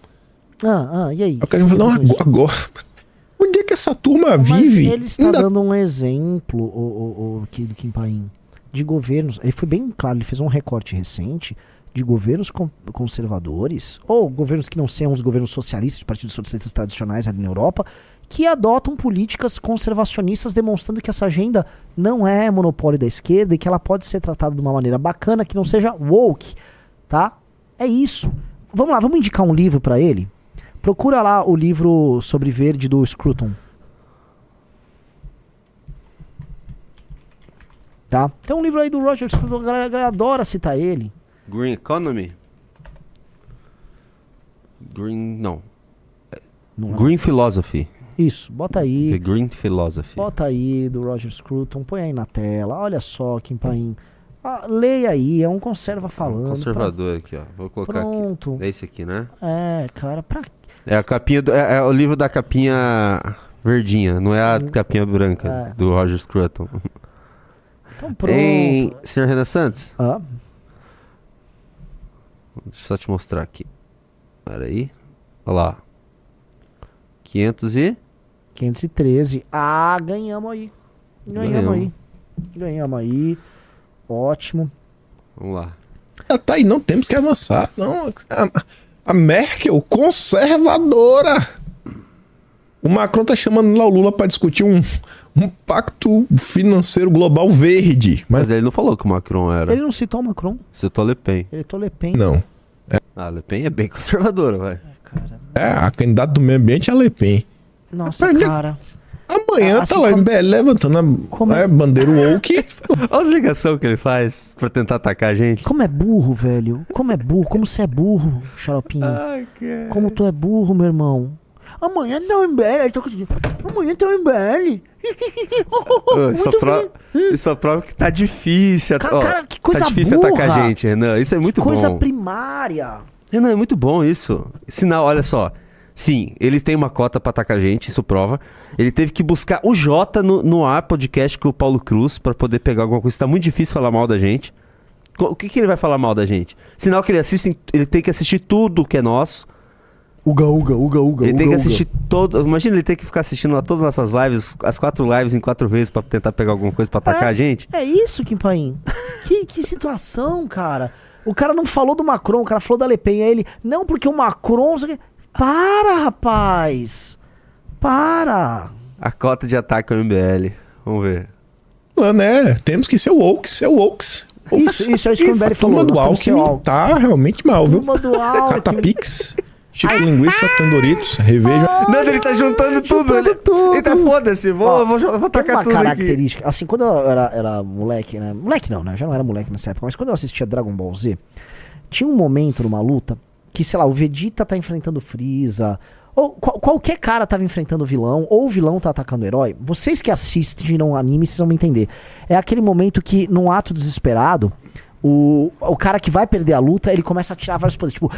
ah, ah, e aí? O cara falou, não, agora, agora. Onde é que essa turma Mas vive? ele está Ainda- dando um exemplo, o, o, o Kim Paim, de governos. Ele foi bem claro, ele fez um recorte recente de governos con- conservadores, ou governos que não sejam os governos socialistas, de partidos socialistas tradicionais ali na Europa, que adotam políticas conservacionistas, demonstrando que essa agenda não é monopólio da esquerda e que ela pode ser tratada de uma maneira bacana, que não seja woke, tá? É isso. Vamos lá, vamos indicar um livro pra ele? Procura lá o livro sobre verde do Scruton. Tá? Tem um livro aí do Roger Scruton, a galera adora citar ele. Green Economy? Green. Não. Não é? Green Philosophy. Isso, bota The aí. Green Philosophy. Bota aí do Roger Scruton, põe aí na tela. Olha só, Kim Paim. Ah, leia aí, é um conserva falando. Conservador aqui, ó. Vou Pra- colocar Pronto. aqui. É esse aqui, né? É, cara, pra. É a capinha do, é, é o livro da capinha verdinha, não é a capinha branca É. do Roger Scruton. Então pronto. Em Senhor Renan Santos, Ah, deixa eu só te mostrar aqui. Pera aí. Olha lá. 500 e 513. Ah, ganhamos aí. Ganhamos Ganhamos. aí. Ganhamos aí. Ótimo. Vamos lá. Ah, tá aí, não temos que avançar. Não, a, a Merkel, conservadora. O Macron tá chamando lá o Lula pra discutir um, um pacto financeiro global verde. Mas Mas ele não falou que o Macron era. Ele não citou o Macron, Citou Le Pen. ele citou Le Pen. não. Ah, Le Pen é bem conservadora, vai. Cara, É, a candidata do meio ambiente é a Le Pen. nossa, Rapaz, cara. Amanhã Assim tá lá como- em BL levantando a Como- é, bandeira woke. Olha a ligação que ele faz pra tentar atacar a gente. Como é burro, velho. Como é burro. Como você é burro, xaropinho. Ai, cara. Como tu é burro, meu irmão. Amanhã tem um MBL. tô Amanhã tem um MBL. Isso, prova, isso só prova que tá difícil. Cara, ó, cara, que coisa Tá difícil burra. atacar a gente, Renan. Isso é muito Coisa bom. primária. Renan, é muito bom isso. Sinal, olha só. Sim, ele tem uma cota pra atacar a gente, isso prova. Ele teve que buscar o Jota no, no ar podcast com o Paulo Cruz pra poder pegar alguma coisa. Tá muito difícil falar mal da gente. O que, que ele vai falar mal da gente? Sinal que ele assiste, ele tem que assistir tudo que é nosso. Uga, uga, uga, uga. Ele tem uga, que uga. assistir todo. Imagina ele ter que ficar assistindo a todas as nossas lives, as quatro lives em quatro vezes pra tentar pegar alguma coisa pra atacar É. a gente. É isso, Kim Paim. que, que situação, cara. O cara não falou do Macron, o cara falou da Le Pen. Aí ele, não, porque o Macron... o. Para, rapaz. Para. A cota de ataque ao MBL. Vamos ver. Mano, é, temos que ser wokes, é wokes. Wokes. Isso, isso é isso que o MBL falou, turma do que Alckmin tá realmente mal, viu? Turma do Alckmin. Catapix, Chico Linguiça, Tandoritos, reveja. Não, ele tá juntando tudo. juntando ele, tudo. Ele tá foda-se. Vou, Ó, vou, vou Tem tacar uma tudo aqui. característica, assim, quando eu era, era moleque, né? Moleque não, né? Eu já não era moleque nessa época, mas quando eu assistia Dragon Ball Z, tinha um momento numa luta que, sei lá, o Vegeta tá enfrentando o Freeza, ou qual- qualquer cara tava enfrentando o vilão, ou o vilão tá atacando o herói. Vocês que assistiram anime, vocês vão me entender. É aquele momento que, num ato desesperado, o, o cara que vai perder a luta, ele começa a tirar vários poderes, tipo.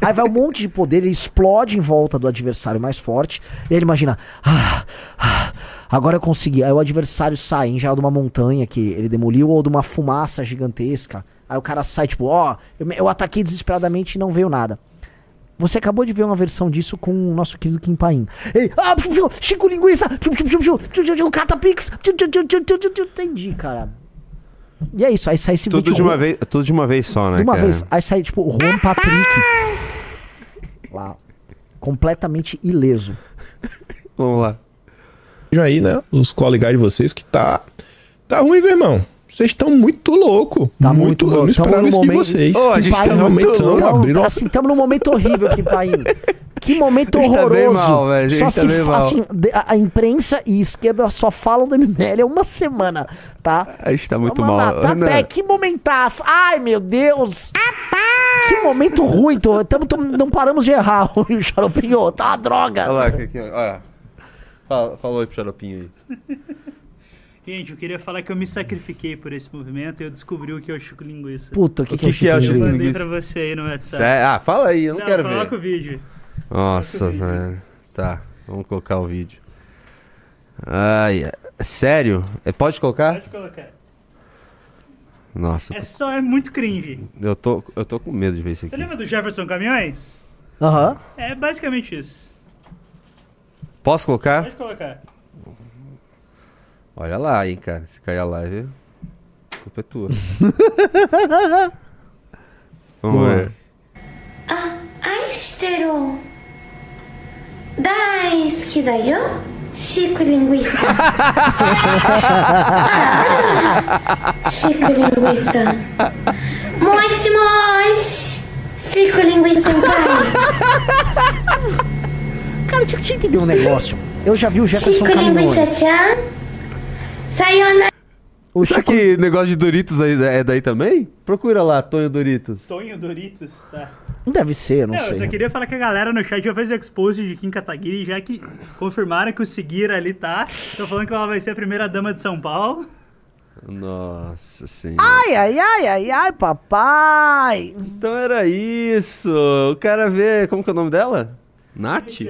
Aí vai um monte de poder, ele explode em volta do adversário mais forte. E ele imagina, ah, ah, agora eu consegui. Aí o adversário sai, em geral de uma montanha que ele demoliu ou de uma fumaça gigantesca. Aí o cara sai, tipo, ó, eu, me- eu ataquei desesperadamente e não veio nada. Você acabou de ver uma versão disso com o nosso querido Kim Paim. Ele, ah, Chico Linguiça, Catapix, entendi, cara. E é isso, aí sai esse Tudo vídeo de uma vez, tudo de uma vez só, né? de uma cara? vez. Aí sai, tipo, o Juan Patrick. lá. Completamente ileso. Vamos lá. Vejam aí, né? Os colegas de vocês que tá. Tá ruim, meu irmão. Vocês estão muito louco. Tá muito Eu louco. não Tamo esperava isso de momento- vocês. Ô, a Que gente pai- tá realmente muito. Então, abrindo. assim, estamos num momento horrível aqui, Paim. Que momento tá horroroso. mal, velho, a gente só tá se mal. assim, a, a imprensa e esquerda só falam do MBL há uma semana, tá? A gente tá muito mal. tá pé, que momentaço. Ai, meu Deus. Que momento ruim, tô, tamo, tamo- não paramos de errar. O xaropinho, tá uma droga. Olha lá, aqui, olha. Fala, falou aí pro xaropinho aí. Gente, eu queria falar que eu me sacrifiquei por esse movimento e eu descobri o que é o Chico Linguiça. Puta, o que, O que, é o que que é o Chico Linguiça? Mandei Linguiça? pra você aí no WhatsApp. Sé- Ah, fala aí, eu não, quero coloca ver. o vídeo. Nossa, velho. Tá, vamos colocar o vídeo. Ai, é, sério? É, pode colocar? Pode colocar. Nossa. É só, é muito cringe. Eu tô, eu tô com medo de ver isso aqui. Você lembra do Jefferson Caminhões? Aham. Uhum. É basicamente isso. Posso colocar? Pode colocar. Olha lá, hein, cara. Se cair a live, a culpa é tua. Vamos ver. Ah, Aisteron. 大好きだよシークリングイさんあらシークリングイさんもしもーしシークリングイ先輩 Cara, deixa, deixa eu entender um negócio. Eu já vi o シ Jefferson ークリングイ Caminhões. ちゃんさようなら o Será Chico... que negócio de Doritos aí é daí também? Procura lá, Tonho Doritos. Tonho Doritos, tá. Deve ser, não Não, eu sei. só queria falar que a galera no chat já fez o expose de Kim Kataguiri, já que confirmaram que o Seguir ali tá. Tô falando que ela vai ser a primeira dama de São Paulo. Nossa senhora. Ai, ai, ai, ai, ai, papai. Então era isso. O cara vê. Como que é o nome dela? Nath?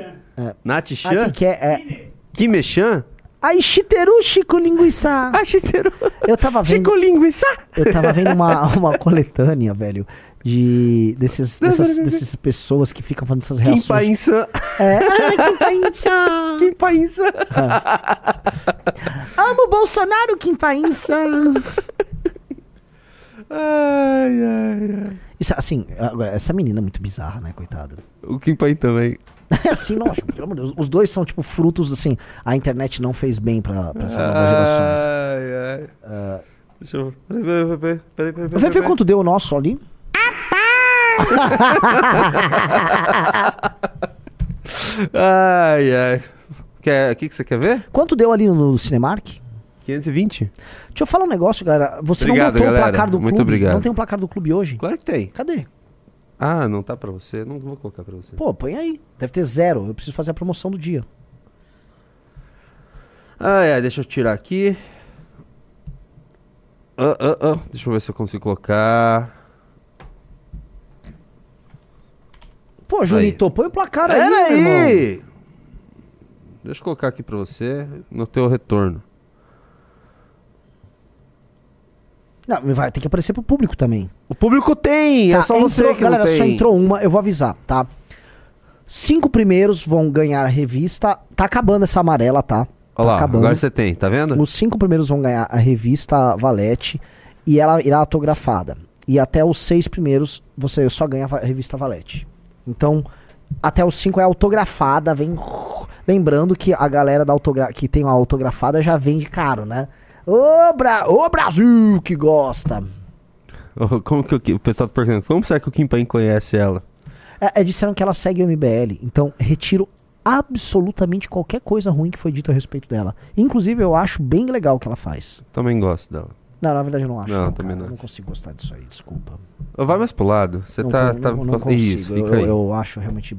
Nath Ah, Chan? que que é? é... Kimechan? Ai, Shiteru Chico Linguiça. Ah, Chiteiro. Eu tava vendo... Chico Linguiça. Eu tava vendo uma, uma coletânea, velho, de desses, dessas, dessas pessoas que ficam fazendo essas reações. Painsan. É, ai, Kim Painsa. Kim Painsan. Amo Bolsonaro, Kim Painsa. Ai, ai, ai. Isso, assim, agora, essa menina é muito bizarra, né, coitada. O Kim também. É assim, lógico, pelo amor de Deus. Os dois são, tipo, frutos, assim, a internet não fez bem pra, pra essas novas gerações. Ai, ai. Deixa eu. Peraí, peraí, peraí. peraí, Vai ver quanto deu o nosso ali? Ai, ai. O que, que você quer ver? Quanto deu ali no Cinemark? 520? Deixa eu falar um negócio, galera. Você Obrigado, não botou galera. o placar do Muito clube? obrigado. Não tem um placar do clube hoje? Claro que tem. Cadê? Ah, não tá pra você? Não vou colocar pra você. Pô, põe aí. Deve ter zero. Eu preciso fazer a promoção do dia. Ai, ai, deixa eu tirar aqui. Ah, ah, ah. Deixa eu ver se eu consigo colocar. Pô, Junito, põe o placar Pera aí, irmão. aí! Deixa eu colocar aqui pra você no teu retorno. Não, vai ter que aparecer pro público também. O público tem! é Tá, só entrou- você que galera, não tem. só entrou uma, eu vou avisar, tá? Cinco primeiros vão ganhar a revista. Tá acabando essa amarela, tá? Tá Olha lá, acabando. agora você tem, tá vendo? Os cinco primeiros vão ganhar a revista Valete e ela irá autografada. E até os seis primeiros você só ganha a revista Valete. Então, até os cinco é autografada, vem. Lembrando que a galera da autogra... que tem a autografada já vende caro, né? Ô, Bra... Ô Brasil que gosta! Como que o, o pessoal tá perguntando? Como será que o Kim Pain conhece ela? É, é, disseram que ela segue o MBL, então retiro absolutamente qualquer coisa ruim que foi dito a respeito dela. Inclusive, eu acho bem legal o que ela faz. Também gosto dela. Não, na verdade eu não acho. Não, Não, também cara, não. eu não consigo gostar disso aí, desculpa. Vai mais pro lado. Você não, tá. con- tá não, não consigo. Isso, eu, eu acho realmente,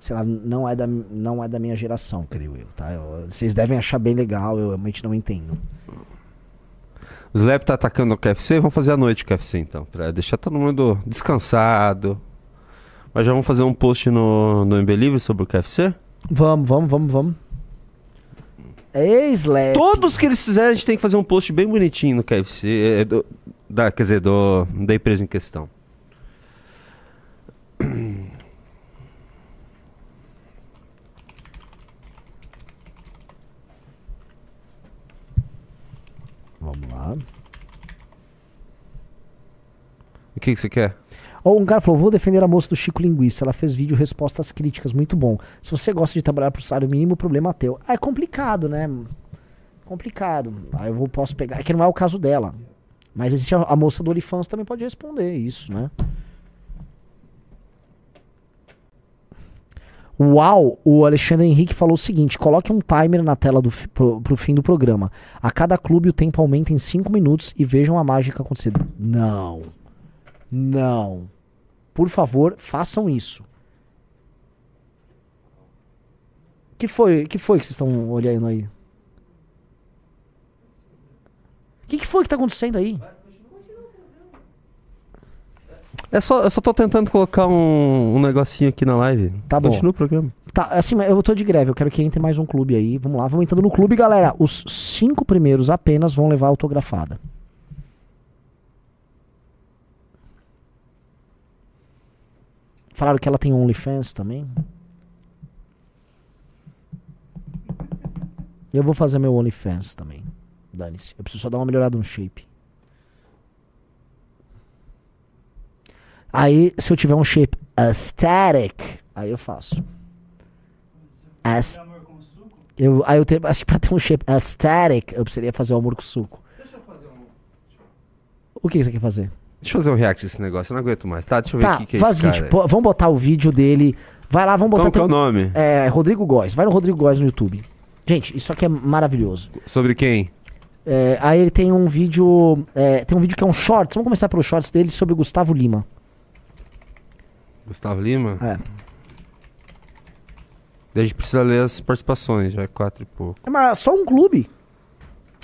sei lá, não é da, não é da minha geração, creio eu, tá? Eu- vocês devem achar bem legal, eu realmente não entendo. O Slap tá atacando o KFC, vamos fazer a noite o KFC então, pra deixar todo mundo descansado. Mas já vamos fazer um post no, no Embelive sobre o KFC? Vamos, vamos, vamos, vamos. Ex-Slap. Todos que eles fizerem, a gente tem que fazer um post bem bonitinho no KFC, é, do- da, quer dizer, do, da empresa em questão. Vamos lá. O que, que você quer? Um cara falou, vou defender a moça do Chico Linguiça. Ela fez vídeo respostas críticas, muito bom. Se você gosta de trabalhar por salário mínimo, o problema é teu. Ah, é complicado, né? Complicado. Aí eu vou, posso pegar. É que não é o caso dela. Mas existe a, a moça do OnlyFans também pode responder isso, né? Uau, o Alexandre Henrique falou o seguinte: coloque um timer na tela do, pro, pro fim do programa. A cada clube o tempo aumenta em 5 minutos e vejam a mágica acontecer. Não. Não. Por favor, façam isso. Que foi? Que foi que vocês estão olhando aí? O que, que foi que tá acontecendo aí? É só, eu só tô tentando colocar um, um negocinho aqui na live. Tá bom. Continua o programa. Tá, assim, eu tô de greve, eu quero que entre mais um clube aí. Vamos lá, vamos entrando no clube, galera. Os cinco primeiros apenas vão levar autografada. Falaram que ela tem OnlyFans também. Eu vou fazer meu OnlyFans também. Dane-se. Eu preciso só dar uma melhorada no shape. Aí, se eu tiver um shape aesthetic, aí eu faço. As- Amor com suco? eu, aí eu tenho, acho que pra ter um shape aesthetic, eu precisaria fazer o amor com suco. O que que você quer fazer? Deixa eu fazer um react desse negócio, eu não aguento mais. Tá, deixa eu ver o Tá, que, que é faz o seguinte, cara. pô, vamos botar o vídeo dele. Vai lá, vamos botar. Que é o nome? é, Rodrigo Góes. Vai no Rodrigo Góes no YouTube. Gente, isso aqui é maravilhoso. Sobre quem? É, aí ele tem um vídeo. é, tem um vídeo que é um shorts. Vamos começar pelos shorts dele sobre o Gustavo Lima. Gustavo Lima? É. Daí a gente precisa ler as participações, já é quatro e pouco. É, mas só um clube.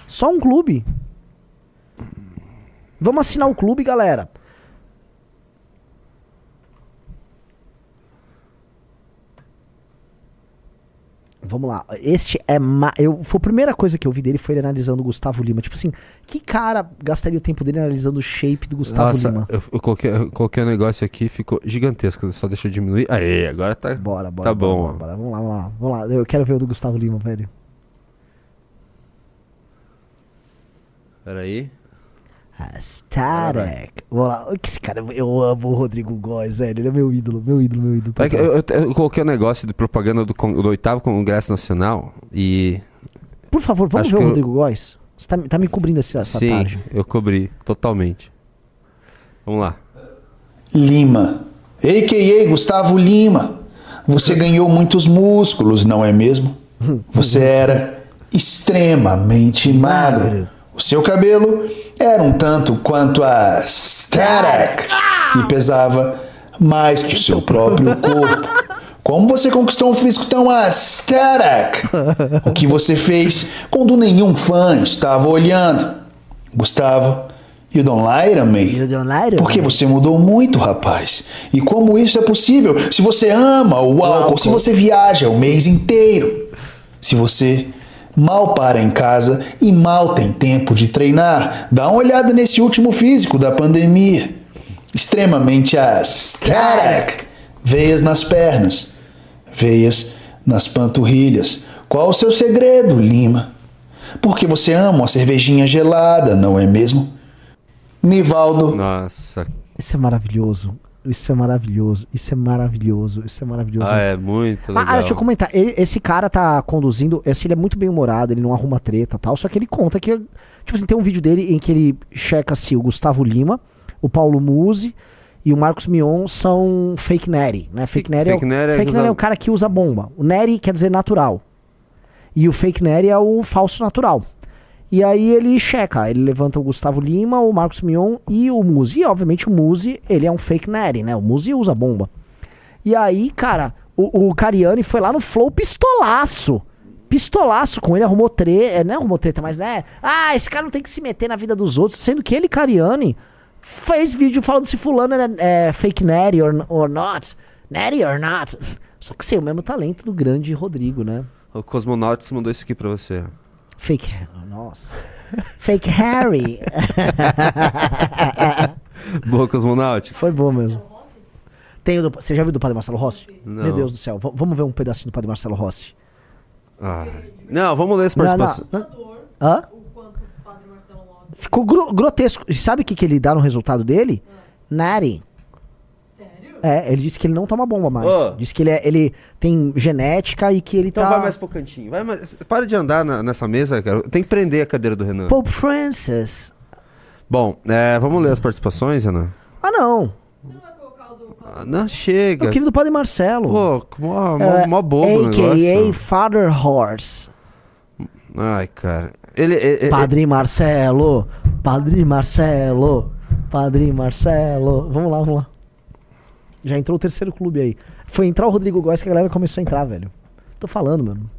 Só um clube. Vamos assinar o clube, galera. Vamos lá. Este é. Ma... Eu, foi a primeira coisa que eu vi dele foi ele analisando o Gustavo Lima. Tipo assim, que cara gastaria o tempo dele analisando o shape do Gustavo Nossa, Lima? eu, eu coloquei, eu coloquei um negócio aqui, ficou gigantesco. Só deixa eu diminuir. Aê, agora tá. Bora, bora. Tá bora, bom, bora, bora. Vamos lá, vamos lá. Vamos lá. Eu quero ver o do Gustavo Lima, velho. Peraí. Static. Lá. Que Esse cara, eu amo o Rodrigo Góes, velho. Ele é meu ídolo, meu ídolo, meu ídolo. Eu, eu- eu coloquei um negócio de propaganda do, do oitavo Congresso Nacional e. Por favor, vamos Acho ver o que eu- Rodrigo Góes? Você tá, tá me cobrindo essa, essa sim, tarde. eu cobri totalmente. Vamos lá. Lima, a.k.a. Gustavo Lima. Você ganhou muitos músculos, não é mesmo? Você era extremamente. Magro. O seu cabelo era um tanto quanto a Static e pesava mais que o seu próprio corpo. Como você conquistou um físico tão aesthetic? O que você fez quando nenhum fã estava olhando? Gustavo, you don't lie to me. You don't lie Porque me. você mudou muito, rapaz. E como isso é possível? Se você ama o álcool, se você viaja o mês inteiro, se você mal para em casa e mal tem tempo de treinar, dá uma olhada nesse último físico da pandemia. Extremamente aesthetic. Veias nas pernas, veias nas panturrilhas. Qual o seu segredo, Lima? Porque você ama uma cervejinha gelada, não é mesmo? Nivaldo, Nossa. Isso é maravilhoso. Isso é maravilhoso. Isso é maravilhoso. Isso é maravilhoso. Ah, é muito Ah, legal. ah, deixa eu comentar. Ele- esse cara tá conduzindo. Esse, ele é muito bem humorado, ele não arruma treta e tal. Só que ele conta que. Tipo assim, tem um vídeo dele em que ele checa se o Gustavo Lima, o Paulo Musi e o Marcos Mion são fake Neri, né? Fake Neri, é, fake o, Neri é fake Neri é o cara que usa bomba. O Neri quer dizer natural. E o fake Neri é o falso natural. E aí ele checa, ele levanta o Gustavo Lima, o Marcos Mion e o Muzi. E obviamente o Muzi, ele é um fake Neri, né? O Muzi usa bomba. E aí, cara, o, o Cariani foi lá no Flow pistolaço. Pistolaço com ele, arrumou treta. Não é arrumou treta, mas né? Ah, esse cara não tem que se meter na vida dos outros. Sendo que ele, Cariani, fez vídeo falando se fulano é, é fake Natty or, or not. Natty or not. Só que sem o mesmo talento do grande Rodrigo, né? O Cosmonauts mandou isso aqui pra você. Fake. Nossa. Fake Harry. Boa, Cosmonauts. Foi bom mesmo. Tem o do- você já viu do Padre Marcelo Rossi? Não. Meu Deus do céu. V- vamos ver um pedacinho do Padre Marcelo Rossi. Ah. Não, vamos ler as Não, não. Hã? Ficou gro- grotesco. E sabe o que, que ele dá no resultado dele? Natty. Sério? É, ele disse que ele não toma bomba mais. Ô. Disse que ele, é- ele tem genética e que ele Então tá. vai mais pro cantinho. Vai mais... Para de andar na- nessa mesa, cara. Tem que prender a cadeira do Renan. Pope Francis. Bom, é, vamos ler as participações, Renan? Ah, não. Ah, não, chega. Eu queria do Padre Marcelo. Pô, mó, mó, É, mó bobo o AKA negócio. Father Horse. Ai, cara. Ele, ele- Padre Marcelo. Padre Marcelo. Padre Marcelo. Vamos lá, vamos lá. Já entrou o terceiro clube aí. Foi entrar o Rodrigo Góes que a galera começou a entrar, velho. Tô falando, mano.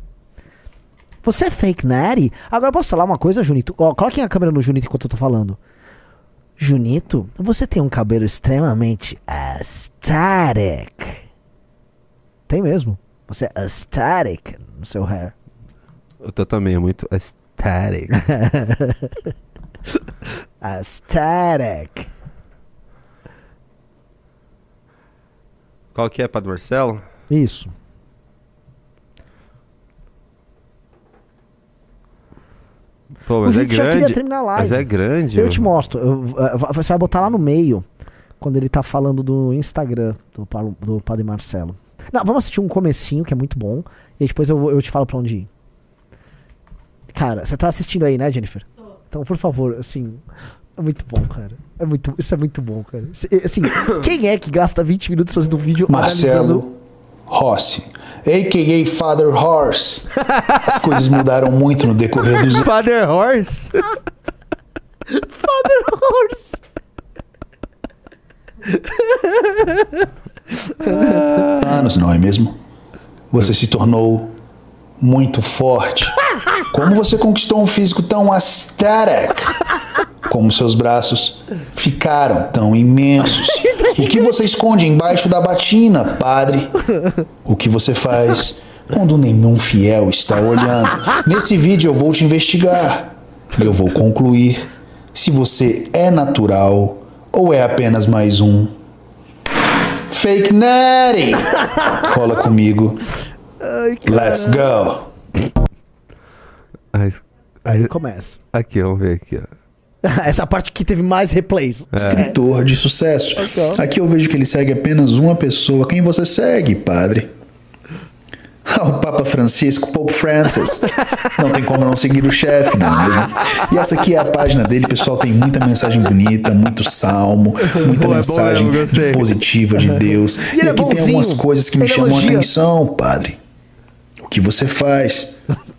Você é fake natty? Agora posso falar uma coisa, Junito? Ó, coloquem a câmera no Junito enquanto eu tô falando. Junito, você tem um cabelo extremamente aesthetic. Tem mesmo. Você é aesthetic no seu hair. O teu também é muito aesthetic. Aesthetic. Qual que é, Padre Marcelo? Isso. Pô, mas O é Vic já queria grande. terminar a live. Mas é grande. Eu te mostro. Eu- eh, você vai botar lá no meio. Quando ele tá falando do Instagram do, Paulo- do Padre Marcelo. Não, vamos assistir um comecinho que é muito bom. E aí depois eu, eu te falo pra onde ir. Cara, você tá assistindo aí, né, Jennifer? Então, por favor, assim. É muito bom, cara. É muito, isso é muito bom, cara. Se- Assim, quem é que gasta 20 minutos fazendo um vídeo analisando. Marcelo Rossi, a.k.a. Father Horse. As coisas mudaram muito no decorrer dos Father Horse. Father Horse. anos, não é mesmo? Você se tornou muito forte. Como você conquistou um físico tão aesthetic? Como seus braços ficaram tão imensos? O que você esconde embaixo da batina, padre? O que você faz quando nenhum fiel está olhando? Nesse vídeo eu vou te investigar. E eu vou concluir se você é natural ou é apenas mais um Fake Natty! Cola comigo. Let's go! Aí começa. Aqui, vamos ver aqui, ó. Essa parte que teve mais replays. Escritor de sucesso. Aqui eu vejo que ele segue apenas uma pessoa. Quem você segue, padre? Ah, o Papa Francisco, Pope Francis. Não tem como não seguir o chefe, não é mesmo? E essa aqui é a página dele, pessoal. Tem muita mensagem bonita, muito salmo, muita Bom, é bom mensagem positiva de Deus. E ele é aqui tem bonzinho. algumas coisas que me Ele chamam a atenção, padre. O que você faz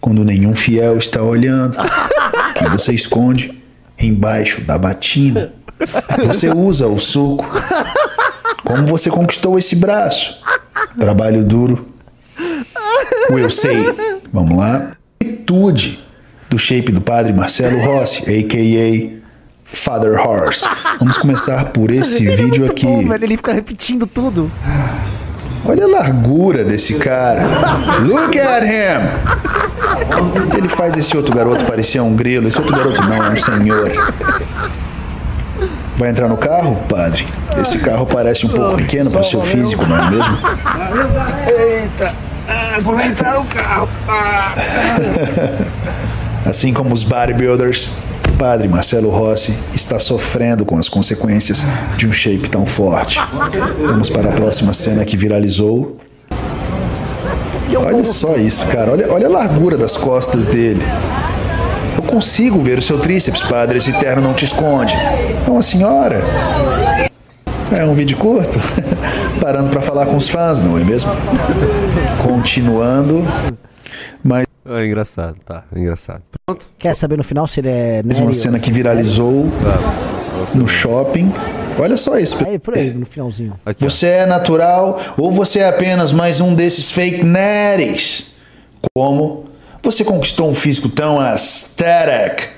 quando nenhum fiel está olhando? O que você esconde embaixo da batina? Você usa o suco. Como você conquistou esse braço? Trabalho duro. Will say. Vamos lá. Atitude do shape do padre Marcelo Rossi, a.k.a. Father Horse. Vamos começar por esse é vídeo muito aqui. bom, velho. Ele fica repetindo tudo. Olha a largura desse cara. Look at him. Ele faz esse outro garoto parecer um grilo. Esse outro garoto não, é um senhor. Vai entrar no carro, padre? Esse carro parece um pouco pequeno para o seu físico, não é mesmo? Assim como os bodybuilders, o padre Marcelo Rossi está sofrendo com as consequências de um shape tão forte. Vamos para a próxima cena que viralizou. Olha só isso, cara. Olha, olha a largura das costas dele. Eu consigo ver o seu tríceps, padre. Esse terno não te esconde. É uma senhora. É um vídeo curto. Parando para falar com os fãs, não é mesmo? Continuando. Mas É engraçado, tá. É engraçado. Pronto. Quer saber no final se ele é. mais uma cena que viralizou no shopping. Olha só isso. Aí, por aí, no finalzinho. Aqui, ó. Você é natural ou você é apenas mais um desses fake natties? Como você conquistou um físico tão aesthetic?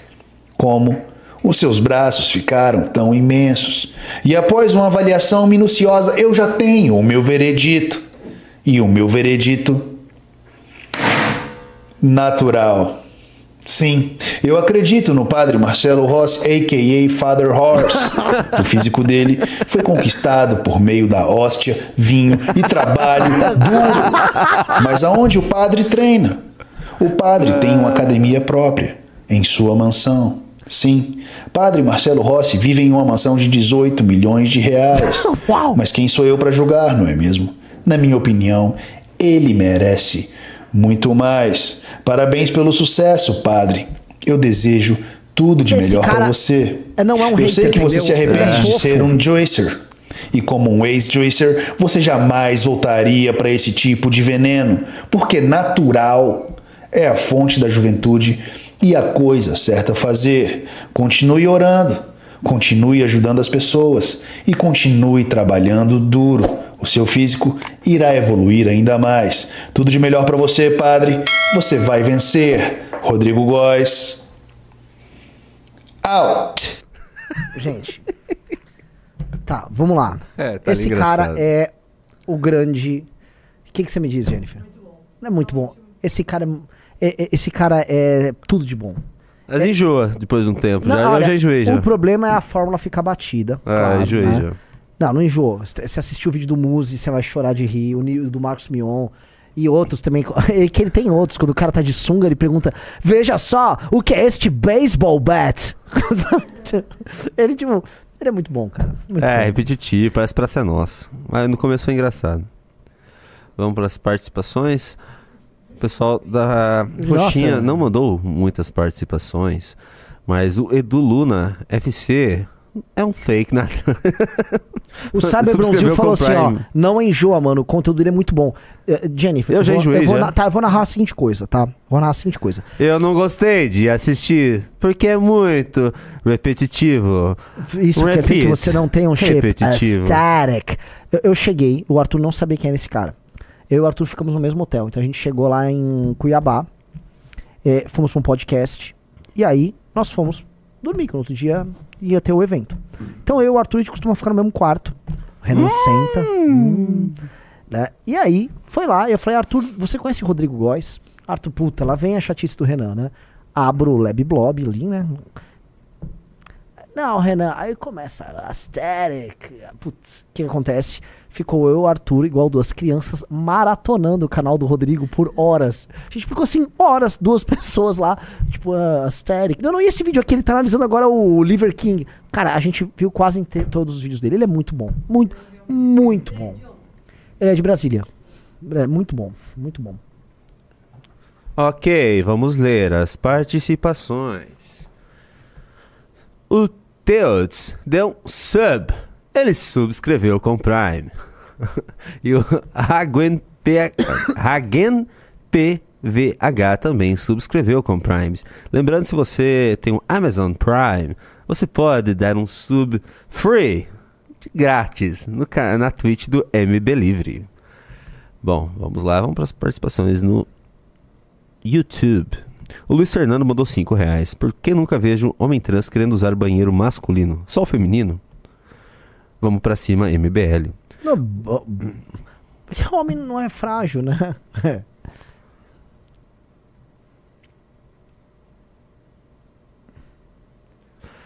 Como os seus braços ficaram tão imensos? E após uma avaliação minuciosa, eu já tenho o meu veredito. E o meu veredito natural. Sim, eu acredito no padre Marcelo Rossi, a.k.a. Father Horse. O físico dele foi conquistado por meio da hóstia, vinho e trabalho duro. Mas aonde o padre treina? O padre tem uma academia própria, em sua mansão. Sim, padre Marcelo Rossi vive em uma mansão de 18 milhões de reais. Mas quem sou eu para julgar, não é mesmo? Na minha opinião, ele merece muito mais. Parabéns pelo sucesso, padre. Eu desejo tudo de Esse melhor para você. não é um Eu sei hater, que você se entendeu? arrepende É. de ser um juicer. E como um ex-juicer, você jamais voltaria para esse tipo de veneno, porque natural é a fonte da juventude e a coisa certa a fazer. Continue orando, continue ajudando as pessoas e continue trabalhando duro. O seu físico irá evoluir ainda mais. Tudo de melhor para você, padre. Você vai vencer. Rodrigo Góes. Out. Gente. Tá, vamos lá. É, tá Esse engraçado. cara é o grande. O que, que você me diz, Jennifer? Não é muito bom. Esse cara é, é- é- esse cara é tudo de bom. Mas enjoa depois de um tempo. Não, já, olha, eu já enjoei já. O problema é a fórmula ficar batida. Ah, claro, enjoei né? já. Não, não enjoa. Você assistiu o vídeo do Muzi, você vai chorar de rir. O do Marcos Mion. E outros também. Que ele tem outros. Quando o cara tá de sunga, ele pergunta: Veja só, o que é este baseball bat? ele, tipo. Ele é muito bom, cara. Muito É, bom. repetitivo, parece pra ser nossa. Mas no começo foi engraçado. Vamos para as participações. O pessoal da. Roxinha não mandou muitas participações, mas o Edu Luna FC é um fake, né? O Bronzil com falou assim, ó, não enjoa, mano, o conteúdo dele é muito bom. Eh, Jennifer, Eu já vou, enjoei, eu vou, já. tá, eu vou narrar a seguinte coisa, tá? Vou narrar a seguinte coisa. Eu não gostei de assistir, porque é muito repetitivo. Isso quer dizer que Repeat. você não tem um Repetitivo. static. Eu, eu cheguei, o Arthur não sabia quem era esse cara. Eu e o Arthur ficamos no mesmo hotel. Então a gente chegou lá em Cuiabá, eh, fomos pra um podcast, e aí nós fomos dormir, que no outro dia ia ter o evento. Então eu e o Arthur, a gente costuma ficar no mesmo quarto. O Renan senta. hum, né? E aí, foi lá, e eu falei, Arthur, você conhece o Rodrigo Góes? Arthur, puta, lá vem a chatice do Renan, né? Abro o Lab Blob ali, né? Não, Renan, aí começa aesthetic. Putz, o que acontece? Ficou eu Arthur, igual duas crianças, maratonando o canal do Rodrigo por horas. A gente ficou assim, horas, duas pessoas lá, tipo, uh, aesthetic. Não, não, e esse vídeo aqui, ele tá analisando agora o Liver King. Cara, a gente viu quase todos os vídeos dele. Ele é muito bom. Muito, muito bom. Ele é de Brasília. É muito bom, muito bom. Ok, vamos ler as participações. O Teods deu um sub. Ele subscreveu com Prime. e o Hagen, PVH também subscreveu com Primes. Lembrando, se você tem um Amazon Prime, você pode dar um sub free, grátis, no, na Twitch do MB Livre. Bom, vamos lá, vamos para as participações no YouTube. O Luiz Fernando mandou 5 reais. Por que nunca vejo homem trans querendo usar banheiro masculino? Só o feminino? Vamos pra cima, MBL. Não, homem não é frágil, né?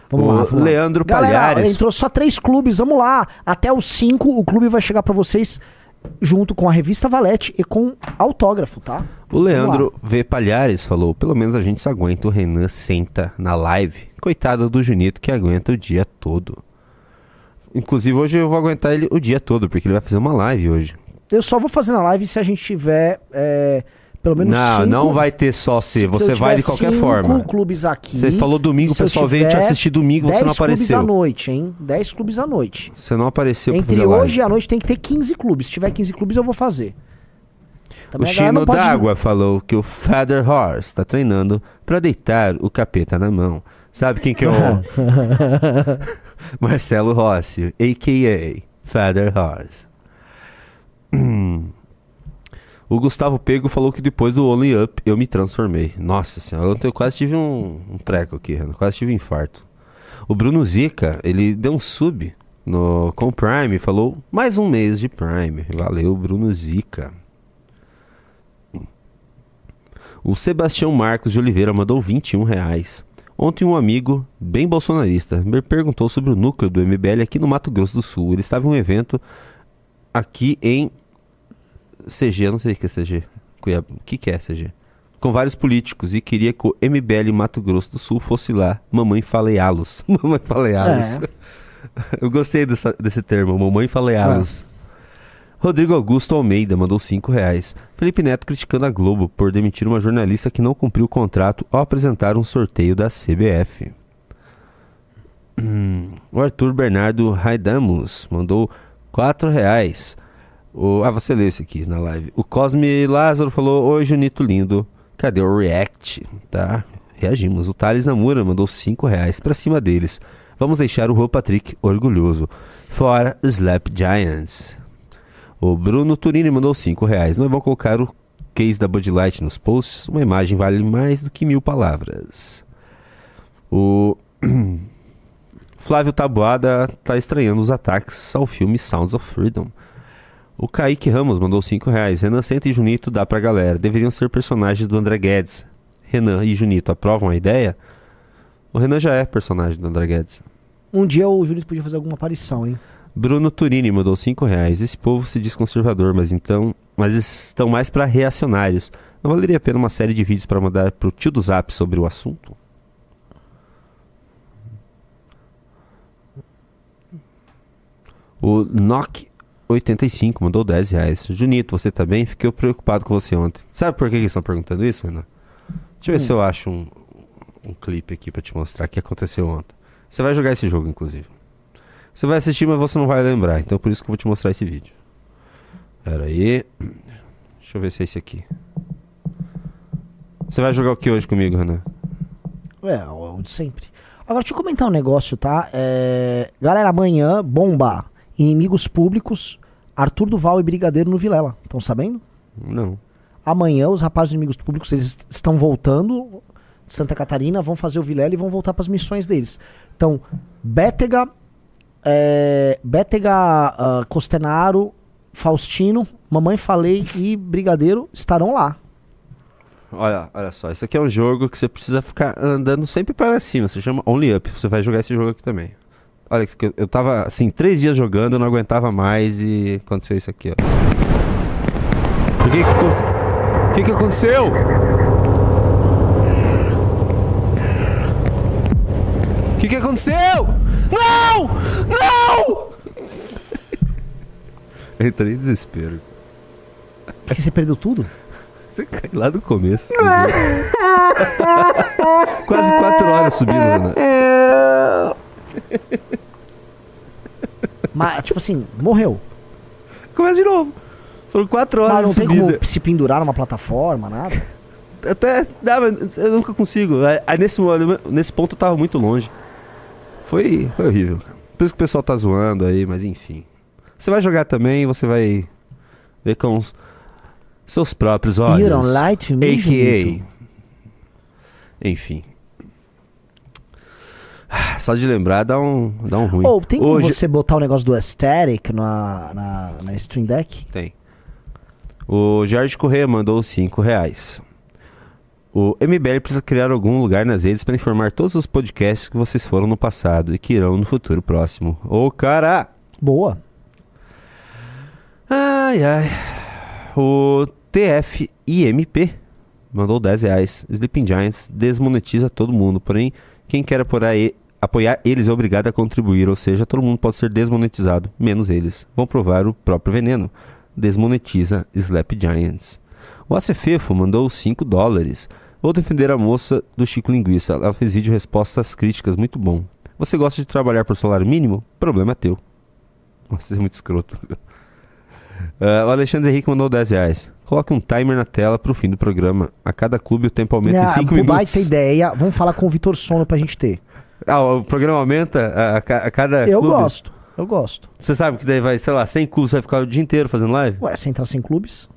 Vamos O lá, vamos lá. Leandro Galera, Palhares. entrou só três clubes, vamos lá. Até os cinco, o clube vai chegar pra vocês junto com a revista Valete e com autógrafo, tá? O Leandro V. Palhares falou: pelo menos a gente se aguenta. O Renan senta na live. Coitado do Junito que aguenta o dia todo. Inclusive, hoje eu vou aguentar ele o dia todo, porque ele vai fazer uma live hoje. Eu só vou fazer na live se a gente tiver é, pelo menos Não, cinco... não vai ter só se Você vai de qualquer cinco forma. clubes aqui. Você falou domingo, o pessoal veio te assistir domingo, você não 10 clubes apareceu. à noite, hein? 10 clubes à noite. Você não apareceu Entre hoje e a noite tem que ter 15 clubes. Se tiver 15 clubes, eu vou fazer. O Também galera Chino pode- d'Água falou que o Father Horse está treinando pra deitar o capeta na mão. Sabe quem que é o... Marcelo Rossi, a.k.a. Father Horse. Hum. O Gustavo Pego falou que depois do Only Up eu me transformei. Nossa senhora, eu quase tive um, um treco aqui, quase tive um infarto. O Bruno Zica, ele deu um sub no, com o Prime, falou mais um mês de Prime. Valeu, Bruno Zica. O Sebastião Marcos de Oliveira mandou 21 reais. Ontem um amigo, bem bolsonarista, me perguntou sobre o núcleo do MBL aqui no Mato Grosso do Sul. Ele estava em um evento aqui em CG, eu não sei o que é CG. O que, que é CG? Com vários políticos e queria que o MBL Mato Grosso do Sul fosse lá. Mamãe faleá-los. Mamãe faleá-los. É. Eu gostei dessa- desse termo, mamãe faleá-los. Rodrigo Augusto Almeida mandou 5 reais. Felipe Neto criticando a Globo por demitir uma jornalista que não cumpriu o contrato ao apresentar um sorteio da CBF. Hum, o Arthur Bernardo Raidamus mandou 4 reais. O, ah, você leu isso aqui na live. O Cosme Lázaro falou: Oi, Junito lindo. Cadê o React? Tá, reagimos. O Thales Namura mandou 5 reais pra cima deles. Vamos deixar o Rô Patrick orgulhoso. Fora Slap Giants. O Bruno Turini mandou 5 reais. Não é bom colocar o case da Bud Light nos posts? Uma imagem vale mais do que mil palavras. O Flávio Tabuada tá estranhando os ataques ao filme Sounds of Freedom. O Kaique Ramos mandou 5 reais. Renan Senta e Junito dá pra galera. Deveriam ser personagens do André Guedes. Renan e Junito aprovam a ideia? O Renan já é personagem do André Guedes. Um dia o Júlio podia fazer alguma aparição, hein? Bruno Turini mandou 5 reais. Esse povo se diz conservador, mas então. Mas estão mais pra reacionários. Não valeria a pena uma série de vídeos pra mandar pro tio do Zap sobre o assunto? O Nock 85 mandou 10 reais. Junito, você tá bem? Fiquei preocupado com você ontem. Sabe por que que eles estão perguntando isso, Renan? Deixa eu ver se eu acho um, um clipe aqui pra te mostrar o que aconteceu ontem. Você vai jogar esse jogo, inclusive. Você vai assistir, mas você não vai lembrar. Então por isso que eu vou te mostrar esse vídeo. Pera aí. Deixa eu ver se é esse aqui. Você vai jogar o que hoje comigo, Renan? É, o de sempre. Agora, deixa eu comentar um negócio, tá? É, Galera, amanhã, bomba. Inimigos públicos, Arthur Duval e Brigadeiro no Vilela. Estão sabendo? Não. Amanhã, os rapazes Inimigos Públicos, eles est- estão voltando de Santa Catarina, vão fazer o Vilela e vão voltar para as missões deles. Então, Bétega, é, Bétega, ah, Costenaro, Faustino, Mamãe Falei e Brigadeiro estarão lá. Olha, olha só, isso aqui é um jogo que você precisa ficar andando sempre para cima. Se chama Only Up. Você vai jogar esse jogo aqui também. Olha, que eu- eu tava assim, três dias jogando, eu não aguentava mais e aconteceu isso aqui, ó. Por que que ficou. O que que aconteceu? O que que aconteceu? Não! Não! Eu entrei em desespero. Porque você perdeu tudo? Você cai lá do começo. Quase quatro horas subindo, né? Mas, tipo assim, morreu. Começa de novo. Foram quatro Mas horas não de tem subida. como se pendurar numa plataforma, nada. Até dá, mas eu nunca consigo. Aí, nesse, nesse ponto eu tava muito longe. Foi, foi horrível. Por isso que o pessoal tá zoando aí, mas enfim. Você vai jogar também, você vai ver com os seus próprios olhos. You don't lie to me. A.K.A. Enfim. Ah, Só de lembrar dá um, dá um ruim. Ou tem como Hoje- você botar o negócio do aesthetic na, na, na Stream Deck? Tem. O Jorge Corrêa mandou 5 reais. O MBL precisa criar algum lugar nas redes para informar todos os podcasts que vocês foram no passado e que irão no futuro próximo. Ô, cara! Boa. Ai, ai. O TFIMP mandou 10 reais. Sleeping Giants desmonetiza todo mundo, porém, quem quer apoiar, e- apoiar eles é obrigado a contribuir, ou seja, todo mundo pode ser desmonetizado, menos eles. Vão provar o próprio veneno. Desmonetiza Slap Giants. O Acefefo mandou 5 dólares. Vou defender a moça do Chico Linguiça. Ela fez vídeo resposta às críticas, muito bom. Você gosta de trabalhar por salário mínimo? Problema é teu. Nossa, isso é muito escroto. Ah, o Alexandre Henrique mandou 10 reais. Coloque um timer na tela pro fim do programa. A cada clube o tempo aumenta em Ah, 5 pô, minutos. baita ideia. Vamos falar com o Vitor Sono pra gente ter. Ah, o programa aumenta a, a ca- a cada eu clube? gosto. Eu gosto. Você sabe que daí vai, sei lá, 100 clubes, vai ficar o dia inteiro fazendo live? Ué, você entrar sem clubes?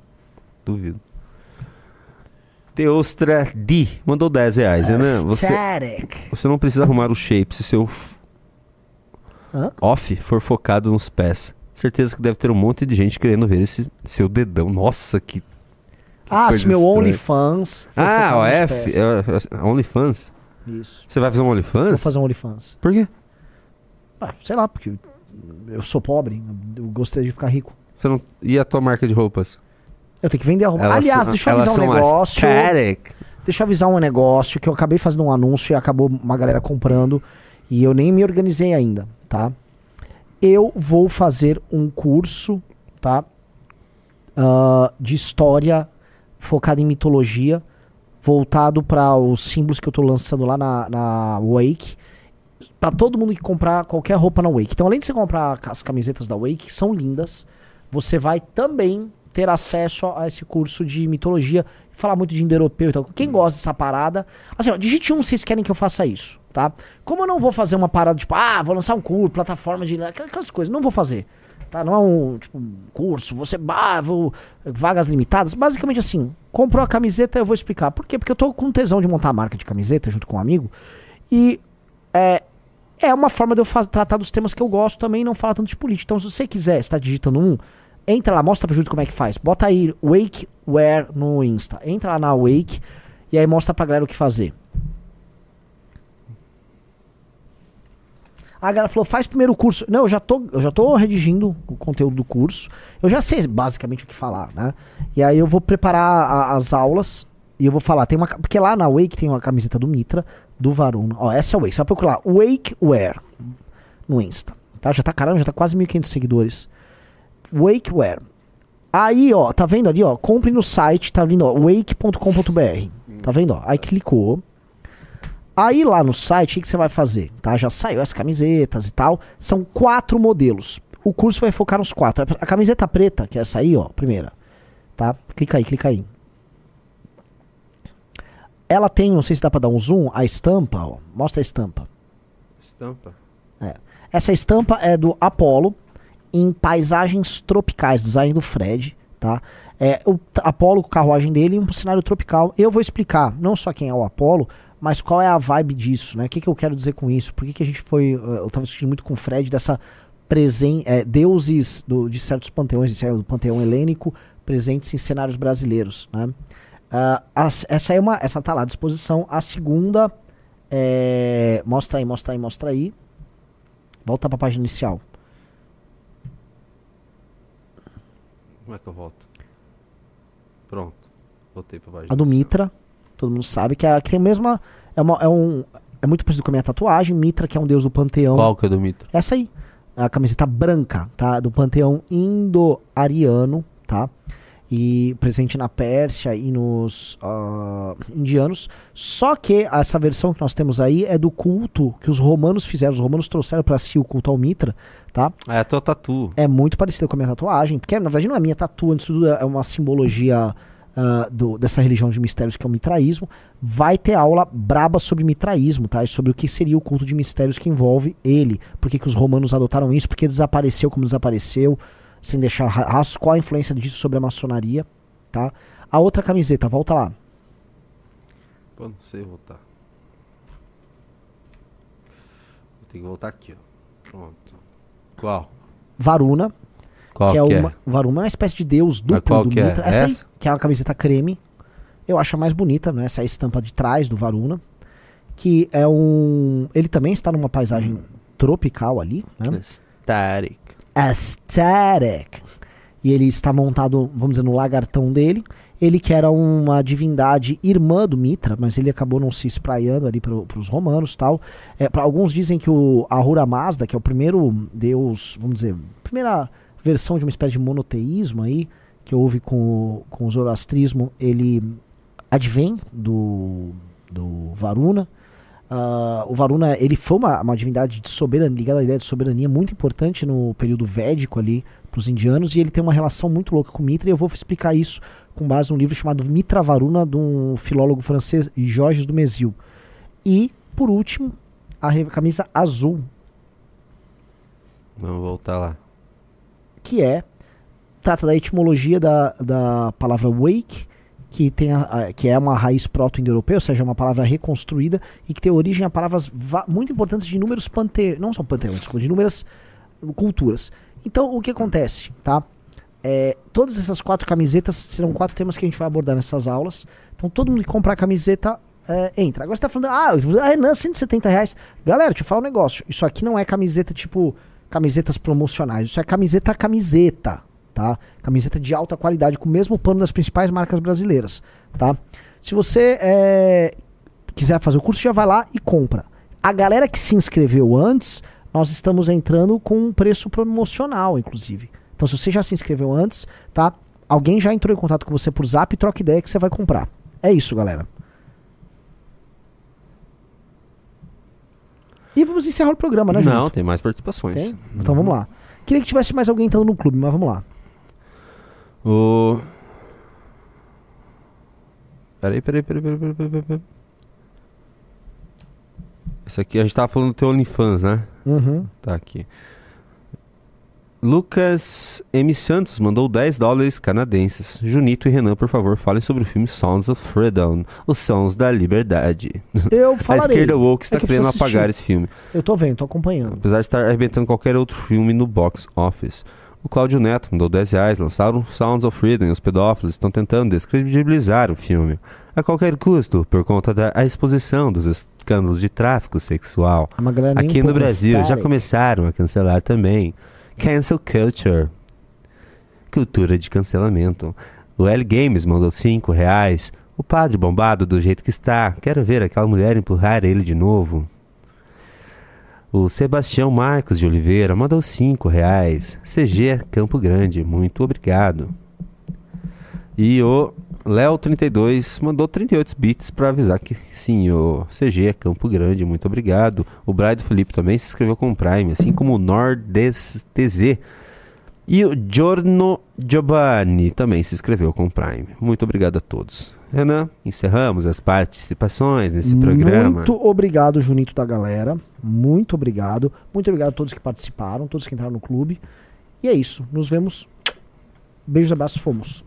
Duvido. Teostra D mandou 10 reais. Renan, você, você não precisa arrumar o shape se seu Hã? off for focado nos pés. Certeza que deve ter um monte de gente querendo ver esse seu dedão. Nossa, que. que Ah, se meu. OnlyFans. Ah, o F. pés. é- é- OnlyFans? Isso. Você vai fazer um Vou OnlyFans? fazer um OnlyFans. Por quê? Ah, sei lá, porque eu sou pobre. Eu gostaria de ficar rico. Você não... E a tua marca de roupas? Eu tenho que vender a roupa. Elas Aliás, são- deixa eu avisar um negócio. aesthetic. Deixa eu avisar um negócio que eu acabei fazendo um anúncio e acabou uma galera comprando e eu nem me organizei ainda, tá? Eu vou fazer um curso, tá? Ah, de história focado em mitologia, voltado para os símbolos que eu tô lançando lá na, na Wake. Pra todo mundo que comprar qualquer roupa na Wake. Então, além de você comprar as camisetas da Wake, que são lindas, você vai também ter acesso a esse curso de mitologia, falar muito de indo-europeu e tal. Quem gosta dessa parada, assim, ó, digite um se vocês querem que eu faça isso, tá? Como eu não vou fazer uma parada tipo, ah, vou lançar um curso, plataforma de. aquelas coisas, não vou fazer. Tá? Não é um, tipo, curso, você bah, vagas limitadas. Basicamente assim, comprou a camiseta, eu vou explicar. Por quê? Porque eu tô com tesão de montar a marca de camiseta junto com um amigo. E é, é uma forma de eu faz- tratar dos temas que eu gosto também e não falar tanto de política. Então, se você quiser estar digitando um, entra lá, mostra pra Júlio como é que faz. Bota aí Wakeware no Insta. Entra lá na Wake e aí mostra pra galera o que fazer. A galera falou, faz primeiro o curso. Não, eu já tô, eu já tô redigindo o conteúdo do curso. Eu já sei basicamente o que falar, né? E aí eu vou preparar a- as aulas e eu vou falar, tem uma, porque lá na Wake tem uma camiseta do Mitra, do Varuna. Ó, essa é a Wake, você vai procurar Wakeware no Insta, tá? Já tá caramba, já tá quase 1.500 seguidores. Wakeware. Aí, ó, tá vendo ali, ó, compre no site, tá vindo, ó, wake.com.br. Tá vendo, ó? Aí clicou. Aí lá no site, o que, você vai fazer? Tá? Já saiu as camisetas e tal. São quatro modelos. O curso vai focar nos quatro. A camiseta preta, que é essa aí, ó, primeira. Tá? Clica aí, clica aí. Ela tem, não sei se dá pra dar um zoom, a estampa, ó. Mostra a estampa. Estampa. É. Essa estampa é do Apollo em paisagens tropicais, design do Fred, tá? É, o Apollo carruagem dele em um cenário tropical. Eu vou explicar não só quem é o Apollo, mas qual é a vibe disso, né? O que, que eu quero dizer com isso? Por que, que a gente foi. eh, Eu tava discutindo muito com o Fred dessa presen é, deuses do- de certos panteões, do panteão helênico, presentes em cenários brasileiros, né? Ah, as- essa é uma. Essa tá lá à disposição. A segunda. É, mostra aí, mostra aí, mostra aí. Volta pra página inicial. Como é que eu volto? Pronto. Voltei pra página. A do inicial. Mitra, todo mundo sabe que, é, que tem a mesma. É, uma, é um. É muito parecido com a minha tatuagem. Mitra, que é um deus do panteão. Qual que é do mito? Essa aí. A camiseta branca, tá? Do panteão indo-ariano, tá? E presente na Pérsia e nos ah, indianos. Só que essa versão que nós temos aí é do culto que os romanos fizeram. Os romanos trouxeram pra si o culto ao Mitra, tá? É a tua tatu. é muito parecido com a minha tatuagem, porque na verdade não é minha tatu, antes de tudo é uma simbologia ah, do- dessa religião de mistérios que é o mitraísmo. Vai ter aula braba sobre mitraísmo, tá? E sobre o que seria o culto de mistérios que envolve ele. Por que, que os romanos adotaram isso, por que desapareceu como desapareceu, sem deixar ra- rastros, qual a influência disso sobre a maçonaria, tá? A outra camiseta, volta lá. Pô, não sei voltar. Vou ter que voltar aqui, ó. Pronto. Qual? Varuna, Qual que é que é? uma Varuna é uma espécie de deus duplo qual do que é? Mitra. Essa, aí, Essa? que é uma camiseta creme. Eu acho a mais bonita, né? Essa é a estampa de trás do Varuna. Que é um. Ele também está numa paisagem tropical ali, né? Static. Aesthetic. E ele está montado, vamos dizer, no lagartão dele. Ele que era uma divindade irmã do Mitra, mas ele acabou não se espraiando ali para os romanos tal. É, pra, alguns dizem que o Ahura Mazda, que é o primeiro deus, vamos dizer, primeira versão de uma espécie de monoteísmo aí, que houve com, o- com o zoroastrismo, ele advém do, do Varuna. Ah, o Varuna ele foi uma, uma divindade de soberania, ligada à ideia de soberania muito importante no período védico ali para os indianos e ele tem uma relação muito louca com Mitra e eu vou explicar isso com base num livro chamado Mitra Varuna de um filólogo francês Jorges do Mesil. E por último a camisa azul Vamos voltar lá. Que é trata da etimologia da, da palavra wake, que, tem a, a- que é uma raiz proto-indo-europeia, ou seja, uma palavra reconstruída e que tem origem a palavras muito importantes de inúmeros panteões, não só panteões, desculpa, de inúmeras culturas. Então, o que acontece, tá? É, todas essas quatro camisetas serão quatro temas que a gente vai abordar nessas aulas. Então, todo mundo que comprar a camiseta é, entra. Agora você tá falando, ah, Renan, 170 reais. Galera, deixa eu falar um negócio. Isso aqui não é camiseta tipo camisetas promocionais. Isso é camiseta a camiseta, tá? Camiseta de alta qualidade, com o mesmo pano das principais marcas brasileiras, tá? Se você é, quiser fazer o curso, já vai lá e compra. A galera que se inscreveu antes, nós estamos entrando com um preço promocional, inclusive. Então, se você já se inscreveu antes, tá? Alguém já entrou em contato com você por zap troca ideia que você vai comprar. É isso, galera. E vamos encerrar o programa, né, Não, Junto? tem mais participações. Tem? Então vamos lá. Queria que tivesse mais alguém entrando no clube, mas vamos lá. O... Peraí, peraí, peraí, peraí, peraí, peraí, peraí. Esse aqui, a gente tava falando do teu OnlyFans, né? Uhum. Tá aqui. Lucas M. Santos mandou 10 dólares canadenses. Junito e Renan, por favor, falem sobre o filme Sounds of Freedom, Os Sons da Liberdade. Eu A falarei. esquerda woke está É que querendo apagar esse filme. Eu tô vendo, tô acompanhando. Apesar de estar arrebentando qualquer outro filme no box office. O Cláudio Neto mandou 10 reais, lançaram Sounds of Freedom e os pedófilos estão tentando descredibilizar o filme. A qualquer custo, por conta da a exposição dos escândalos de tráfico sexual. A Aqui no Brasil já começaram a cancelar também. Cancel culture. Cultura de cancelamento. O L Games mandou 5 reais. O padre bombado do jeito que está. Quero ver aquela mulher empurrar ele de novo. O Sebastião Marcos de Oliveira mandou 5 reais. CG Campo Grande, muito obrigado. E o Léo32 mandou 38 bits para avisar que sim, o CG é Campo Grande, muito obrigado. O Braido Felipe também se inscreveu com o Prime, assim como o NordTZ. E o Giorno Giovanni também se inscreveu com o Prime. Muito obrigado a todos. Renan, encerramos as participações nesse programa. Muito obrigado, Junito da galera. Muito obrigado. Muito obrigado a todos que participaram, todos que entraram no clube. E é isso. Nos vemos. Beijos, abraços, fomos.